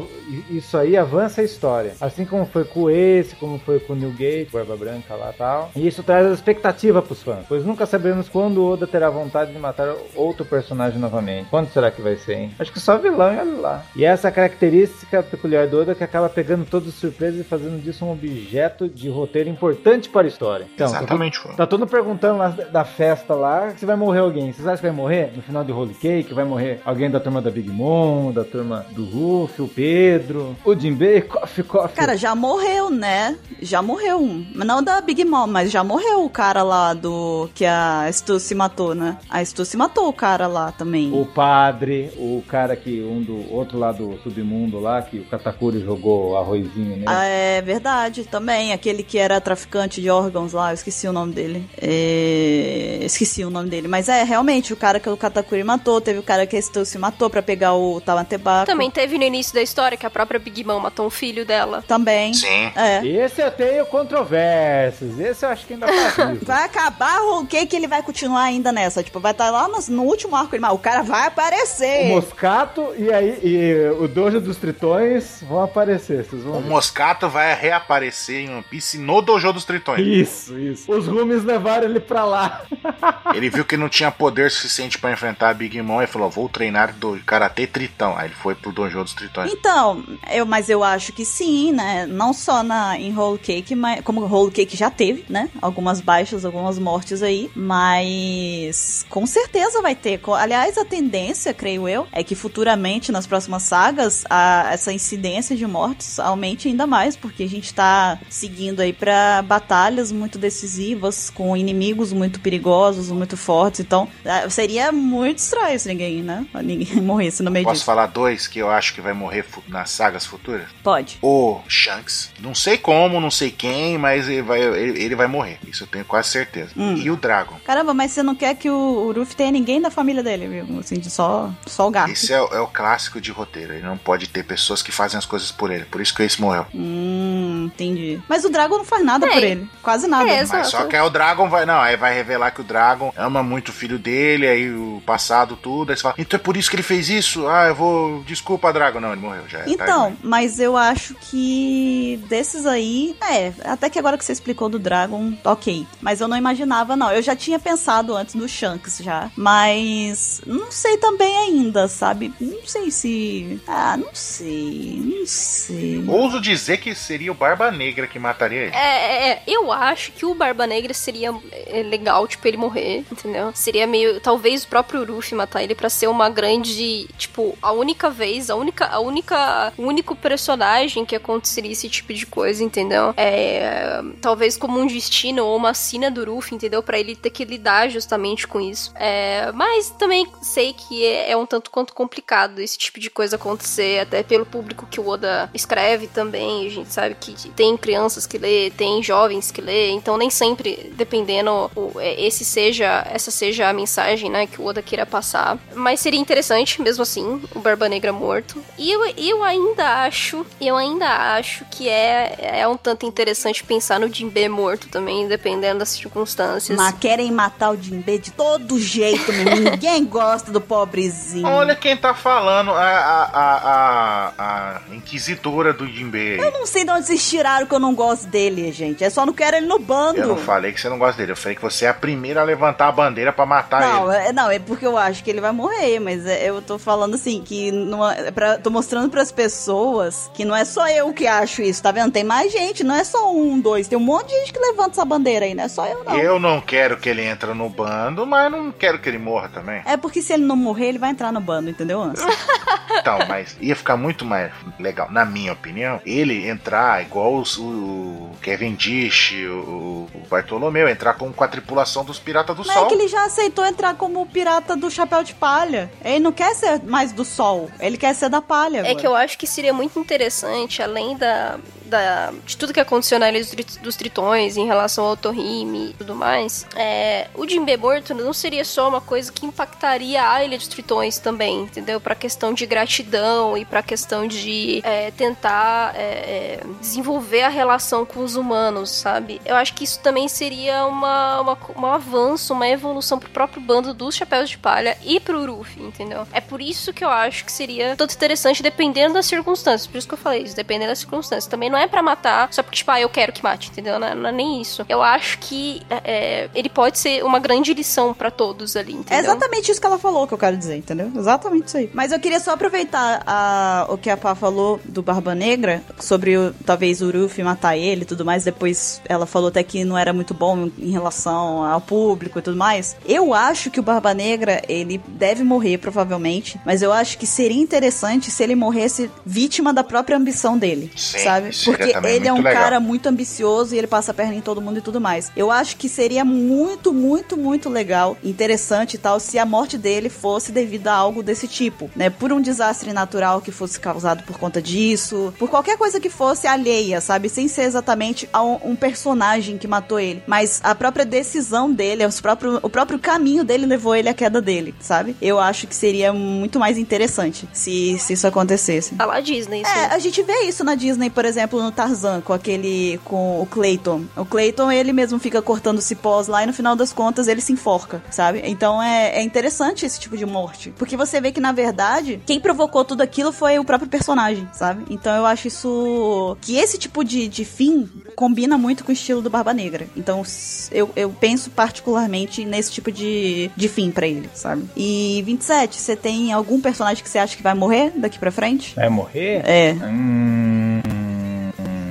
isso aí avança a história. Assim como foi com esse, como foi com o New Gate, Barba Branca lá e tal. E isso traz a expectativa pros fãs, pois nunca saberemos quando o Oda terá vontade de matar outro personagem novamente. Quando será que vai ser, hein? Acho que só vilão e olha lá. E essa característica peculiar do Oda que acaba pegando todas as surpresas e fazendo disso um objeto de roteiro importante para a história. Então, tá Exatamente. foi. Tá todo mundo perguntando lá da festa lá se vai morrer alguém. Vocês acham que vai morrer? No final de Holy Cake vai morrer alguém da turma da Big Mom, da turma do Ruff, o Pedro, o Jinbei, Coffee Coffee. Cara, já morreu, né? Já morreu um. Mas Não da Big Mom, mas já morreu o cara lá do. Que a Stu se matou, né? A Stu se matou o cara lá também. o padre, o cara que um do outro lá do submundo lá, que o Katakuri jogou arrozinho nele. Ah, é verdade, também. Aquele que era traficante de órgãos lá, eu esqueci o nome dele. É, Esqueci o nome dele. Mas é, realmente, o cara que o Katakuri matou, teve o cara que a Stu se matou pra pegar o Tamatebako. Também teve no início da história que a própria Big Mom matou um filho dela. Também. Sim. É. Esse eu tenho controvérsias. Esse eu acho que ainda tá *laughs* vivo. Vai acabar o que que ele vai continuar ainda nessa? Tipo, vai estar lá no, no último arco, ele, mas o cara vai O aparecer. Moscato e aí e o Dojo dos Tritões vão aparecer, vocês vão O ver. Moscato vai reaparecer em One Piece no Dojo dos Tritões. Isso, isso. Os rumes levaram ele pra lá. *laughs* Ele viu que não tinha poder suficiente pra enfrentar a Big Mom e falou: Vou treinar do Karatê Tritão. Aí ele foi pro Dojo dos Tritões. Então, eu, mas eu acho que sim, né? Não só na, em Whole Cake, mas como Whole Cake já teve, né? Algumas baixas, algumas mortes aí. Mas com certeza vai ter. Aliás, a tendência, creio eu, é que futuramente, nas próximas sagas, a- essa incidência de mortes aumente ainda mais, porque a gente tá seguindo aí pra batalhas muito decisivas, com inimigos muito perigosos, muito fortes. Então, ah, seria muito estranho se ninguém, né? Ninguém *laughs* morresse no meio Posso disso. falar dois que eu acho que vai morrer nas sagas futuras? Pode. O Shanks. Não sei como, não sei quem, mas ele vai, ele, ele vai morrer. Isso eu tenho quase certeza. Hum. E o Dragon. Caramba, mas você não quer que o, Ruffy tenha ninguém da família dele, viu? Assim, de só, só o gato. Esse é, o- é o clássico de roteiro. Ele não pode ter pessoas que fazem as coisas por ele. Por isso que esse morreu. Hum, entendi. Mas o Dragon não faz nada É. por ele. Quase nada. É, Mas só que aí o Dragon vai. Não, aí vai revelar que o Dragon ama muito o filho dele, aí o passado, tudo. Aí você fala, então é por isso que ele fez isso? Ah, eu vou. Desculpa, Dragon. Não, ele morreu já. é tarde Então, demais. mas eu acho que desses aí, é, até que agora que você explicou do Dragon, ok. Mas eu não imaginava, não. Eu já tinha pensado antes no Shanks já. Mas não sei também ainda, sabe? Não sei se. Ah, não sei. Não sei. Ouso dizer que seria o Barba Negra que mataria ele. É, é, é, eu acho que o Barba Negra seria é, legal, tipo, ele morrer, entendeu? Seria meio. Talvez o próprio Ruffy matar ele pra ser uma grande. Tipo, a única vez, a única. A única. O único personagem que aconteceria esse tipo de coisa, entendeu? É. Talvez como um destino ou uma sina do Ruffy, entendeu? Pra ele ter que lidar justamente com isso. É, mas também sei que é, é um tanto quanto complicado esse tipo de coisa acontecer, até pelo público que o Oda escreve também. A gente sabe que tem crianças que lê, tem jovens que lê, então nem sempre, dependendo, é, esse seja, essa seja a mensagem, né, que o Oda queira passar. Mas seria interessante, mesmo assim, o Barba Negra morto. E eu, eu ainda acho, eu ainda acho que é, é um tanto interessante pensar no Jinbe morto também, dependendo das circunstâncias. Mas querem matar o Jinbe de todo jeito. *laughs* Ninguém gosta do pobrezinho. Olha quem tá falando, a, a, a, a, inquisidora do Jinbe. Eu não sei de onde vocês tiraram que eu não gosto dele, gente. É só não quero ele no bando. Eu não falei que você não gosta dele, eu falei que você é a primeira a levantar a bandeira para matar não, ele. É, não, é porque eu acho que ele vai morrer, mas é, eu tô falando assim, que não é pra, tô mostrando pras pessoas que não é só eu que acho isso, tá vendo? Tem mais gente, não é só um, dois, tem um monte de gente que levanta essa bandeira aí, não é só eu não. Eu não quero que ele entre no bando, mas não quero que ele morra também. É porque se ele não morrer, ele vai entrar no bando, entendeu, Anson? *laughs* então, mas ia ficar muito mais legal, na minha opinião, ele entrar igual os, o Kevin Dish, o, o Bartolomeu, entrar com, com a tripulação dos Piratas do Mas Sol. é que ele já aceitou entrar como pirata do Chapéu de Palha. Ele não quer ser mais do Sol, ele quer ser da palha. É agora. que eu acho que seria muito interessante, além da, da, de tudo que aconteceu na Ilha dos Tritões em relação ao Torrime e tudo mais, é, o Jinbe morto não seria só uma coisa que impactaria a Ilha dos Tritões também, entendeu? Pra questão de gratidão e pra questão de é, tentar é, é, desenvolver a relação com os humanos, sabe? Eu acho que isso também seria uma, uma, um avanço, uma evolução pro próprio bando dos Chapéus de Palha e pro Ruffy, entendeu? É por isso que eu acho que seria tanto interessante dependendo das circunstâncias. Por isso que eu falei isso, dependendo das circunstâncias. Também não é pra matar só porque, tipo, ah, eu quero que mate, entendeu? Não é, não é nem isso. Eu acho que é, ele pode ser uma grande lição pra todos ali, É entendeu? exatamente isso que ela falou que eu quero dizer, entendeu? Exatamente isso aí. Mas eu queria só aproveitar a- o que a Pá falou do Barba Negra, sobre o- talvez o Ruffy matar ele e tudo mais. Depois ela falou até que não era muito bom em relação ao público e tudo mais. Eu acho que o Barba Negra, ele deve morrer, provavelmente. Mas eu acho que seria interessante se ele morresse vítima da própria ambição dele, Sim, sabe? Porque ele é um legal. cara muito ambicioso e ele passa a perna em todo mundo e tudo mais. Eu acho que seria muito, muito, muito legal, interessante e tal, se a morte dele fosse devido a algo desse tipo, né? Por um desastre natural que fosse causado por conta disso, por qualquer coisa que fosse alheia, sabe? Sem ser exatamente a um, um personagem que matou ele, mas a própria decisão dele, os próprio, o próprio caminho dele levou ele à queda dele, sabe? Eu acho que seria muito mais interessante se, se isso acontecesse. Tá lá Disney, isso. É, a gente vê isso na Disney, por exemplo, no Tarzan, com aquele. com o Clayton. O Clayton, ele mesmo fica cortando cipós lá e no final das contas ele se enforca, sabe? Então é, é interessante esse tipo de morte. Porque você vê que, na verdade, quem provocou tudo aquilo foi o próprio personagem, sabe? Então eu acho isso. que esse tipo de, de fim combina muito com o estilo do Barba Negra. Então eu, eu penso particularmente nesse tipo de, de fim pra ele, sabe? E 27, você tem algum personagem que você acha que vai morrer daqui pra frente? Vai morrer? É. Hum,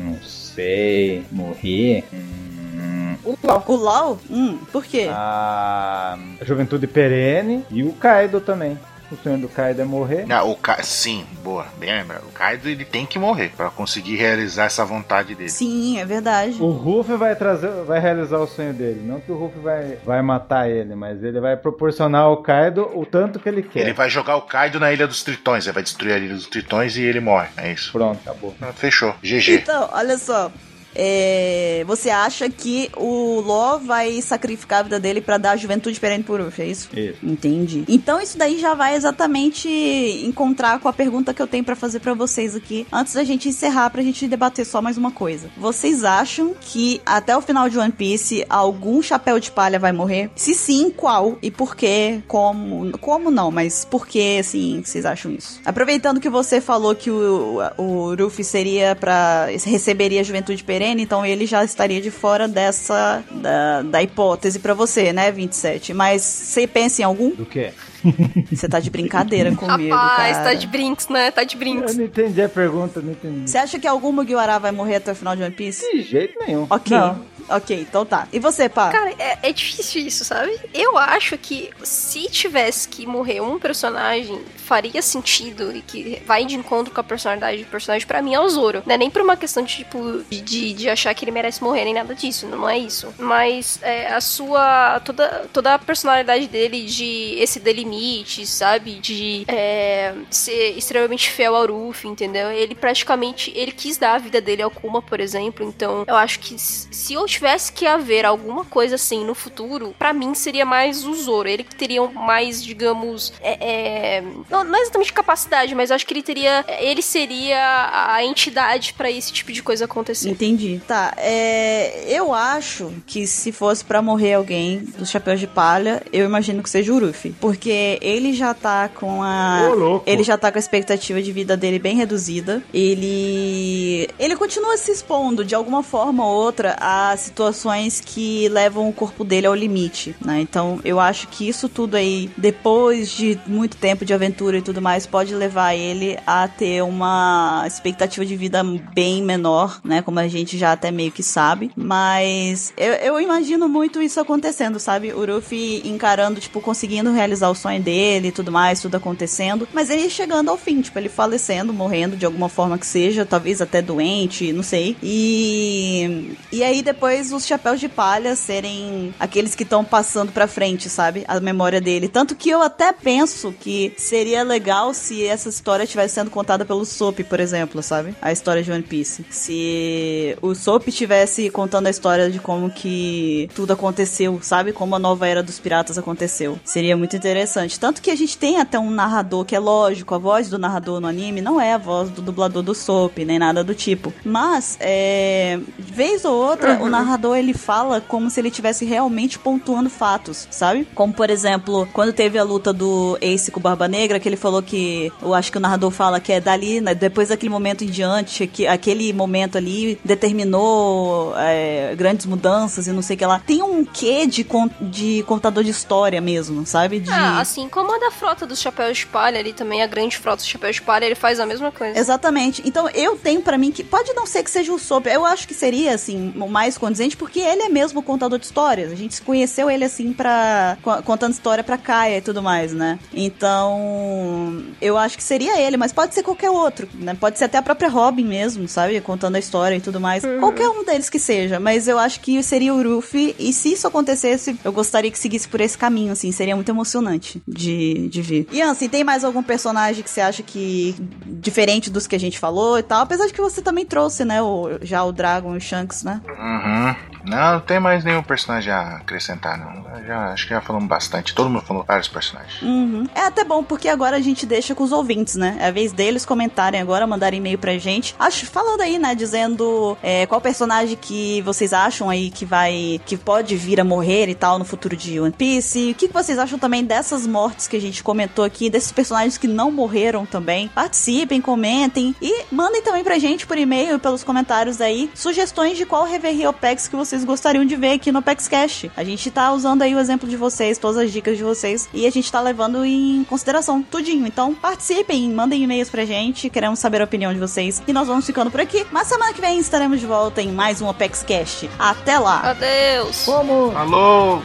não sei. Morrer? O Lau. O LOL? Hum, por quê? A Juventude Perene e o Kaido também. O sonho do Kaido é morrer. Ah, o Ka... Sim, boa, bem lembrado. O Kaido ele tem que morrer pra conseguir realizar essa vontade dele. Sim, é verdade. O Ruff vai trazer, vai realizar o sonho dele. Não que o Ruff vai, vai matar ele, mas ele vai proporcionar ao Kaido o tanto que ele quer. Ele vai jogar o Kaido na Ilha dos Tritões, ele vai destruir a Ilha dos Tritões e ele morre. É isso. Pronto, acabou. Ah, Fechou. GG. Então, olha só. É, você acha que o Ló vai sacrificar a vida dele pra dar a juventude perene por Urf, é isso? Isso. Entendi. Então isso daí já vai exatamente encontrar com a pergunta que eu tenho pra fazer pra vocês aqui, antes da gente encerrar pra gente debater só mais uma coisa. Vocês acham que até o final de One Piece algum chapéu de palha vai morrer? Se sim, qual? E por quê? Como? Como não, mas por que assim vocês acham isso? Aproveitando que você falou que o, o Ruffy seria para receberia a juventude perene, então ele já estaria de fora dessa da, da hipótese pra você, né, 27? Mas você pensa em algum? Do quê? *laughs* Você tá de brincadeira comigo, Rapaz, cara. tá de brinks, né? Tá de Eu brinks. não entendi a pergunta, não entendi. Você acha que algum Mugiwara vai morrer até o final de One Piece? De jeito nenhum. Ok. Não. Ok, então tá. E você, pá? Cara, é, é difícil isso, sabe? Eu acho que se tivesse que morrer um personagem, faria sentido e que vai de encontro com a personalidade do personagem, pra mim é o Zoro. Não é nem por uma questão de, tipo, de, de, achar que ele merece morrer, nem nada disso. Não é isso. Mas é, a sua. Toda, toda a personalidade dele de exceder sabe? De é, ser extremamente fiel ao Ruffy, entendeu? Ele praticamente. Ele quis dar a vida dele ao Kuma, por exemplo. Então, eu acho que se eu tivesse que haver alguma coisa assim no futuro, pra mim seria mais o Zoro. Ele que teria mais, digamos. É, é, não, não exatamente capacidade, mas acho que ele teria. Ele seria a entidade pra esse tipo de coisa acontecer. Entendi. Tá, é, eu acho que se fosse pra morrer alguém dos chapéus de palha, eu imagino que seja o Ruffy. Porque ele já tá com a. Ô. Ele já tá com a expectativa de vida dele bem reduzida. Ele. Ele continua se expondo de alguma forma ou outra a situações que levam o corpo dele ao limite, né? Então eu acho que isso tudo aí, depois de muito tempo de aventura e tudo mais, pode levar ele a ter uma expectativa de vida bem menor, né? Como a gente já até meio que sabe. Mas eu, eu imagino muito isso acontecendo, sabe? O Ruffy encarando, tipo, conseguindo realizar o sonho dele e tudo mais, tudo acontecendo. Mas ele chegando ao fim, tipo, ele falecendo, morrendo de alguma forma que seja, talvez até doente, não sei. E. E aí depois os chapéus de palha serem aqueles que estão passando pra frente, sabe? A memória dele. Tanto que eu até penso que seria legal se essa história estivesse sendo contada pelo Soap, por exemplo, sabe? A história de One Piece. Se o Soap estivesse contando a história de como que tudo aconteceu, sabe? Como a nova era dos piratas aconteceu. Seria muito interessante. Tanto que a gente tem até um narrador que é lógico, a voz do narrador no anime não é a voz do dublador do Soap, nem nada do tipo. Mas, é. Vez ou outra, o narrador ele fala como se ele estivesse realmente pontuando fatos, sabe? Como, por exemplo, quando teve a luta do Ace com o Barba Negra, que ele falou que. Eu acho que o narrador fala que é dali, né, depois daquele momento em diante, que aquele momento ali determinou é, grandes mudanças e não sei o que lá. Tem um quê de, con- de contador de história mesmo, sabe? De... Ah, assim como a da frota dos chapéus de palha ali também, a grande frota dos chapéus de palha, ele faz a mesma coisa. Exatamente. Então eu tenho pra mim que pode não ser que seja o Soap. Eu acho que seria assim o mais condizente porque ele é mesmo contador de histórias. A gente conheceu ele assim para contando história pra Kaia e tudo mais, né? Então eu acho que seria ele, mas pode ser qualquer outro, né? Pode ser até a própria Robin mesmo, sabe? Contando a história e tudo mais. Qualquer um deles que seja, mas eu acho que seria o Ruffy e se isso acontecesse, eu gostaria que seguisse por esse caminho, assim, seria muito emocionante de, de ver. E assim, tem mais algum personagem que você acha que diferente dos que a gente falou e tal? Apesar de que você também trouxe, né, o, já o Dragon e o Shanks, né? Uhum. Não, não tem mais nenhum personagem a acrescentar, não. Já, acho que já falamos bastante. Todo mundo falou vários personagens. Uhum. É até bom, porque agora a gente deixa com os ouvintes, né? É a vez deles comentarem agora, mandarem e-mail pra gente. Acho, falando aí, né? Dizendo é, qual personagem que vocês acham aí que vai. que pode vir a morrer e tal no futuro de One Piece. O que, que vocês acham também dessas mortes que a gente comentou aqui, desses personagens que não morreram também? Participem, comentem e mandem também pra gente por e-mail e pelos comentários aí sugestões de qual Reverie OPEX que vocês gostariam de ver aqui no OPEX Cash. A gente tá usando aí o exemplo de vocês, todas as dicas de vocês e a gente tá levando em consideração tudinho. Então participem, mandem e-mails pra gente, queremos saber a opinião de vocês e nós vamos ficando por aqui. Mas semana que vem estaremos de volta em mais um OPEX Cash. Até lá! Adeus! Como? Falou!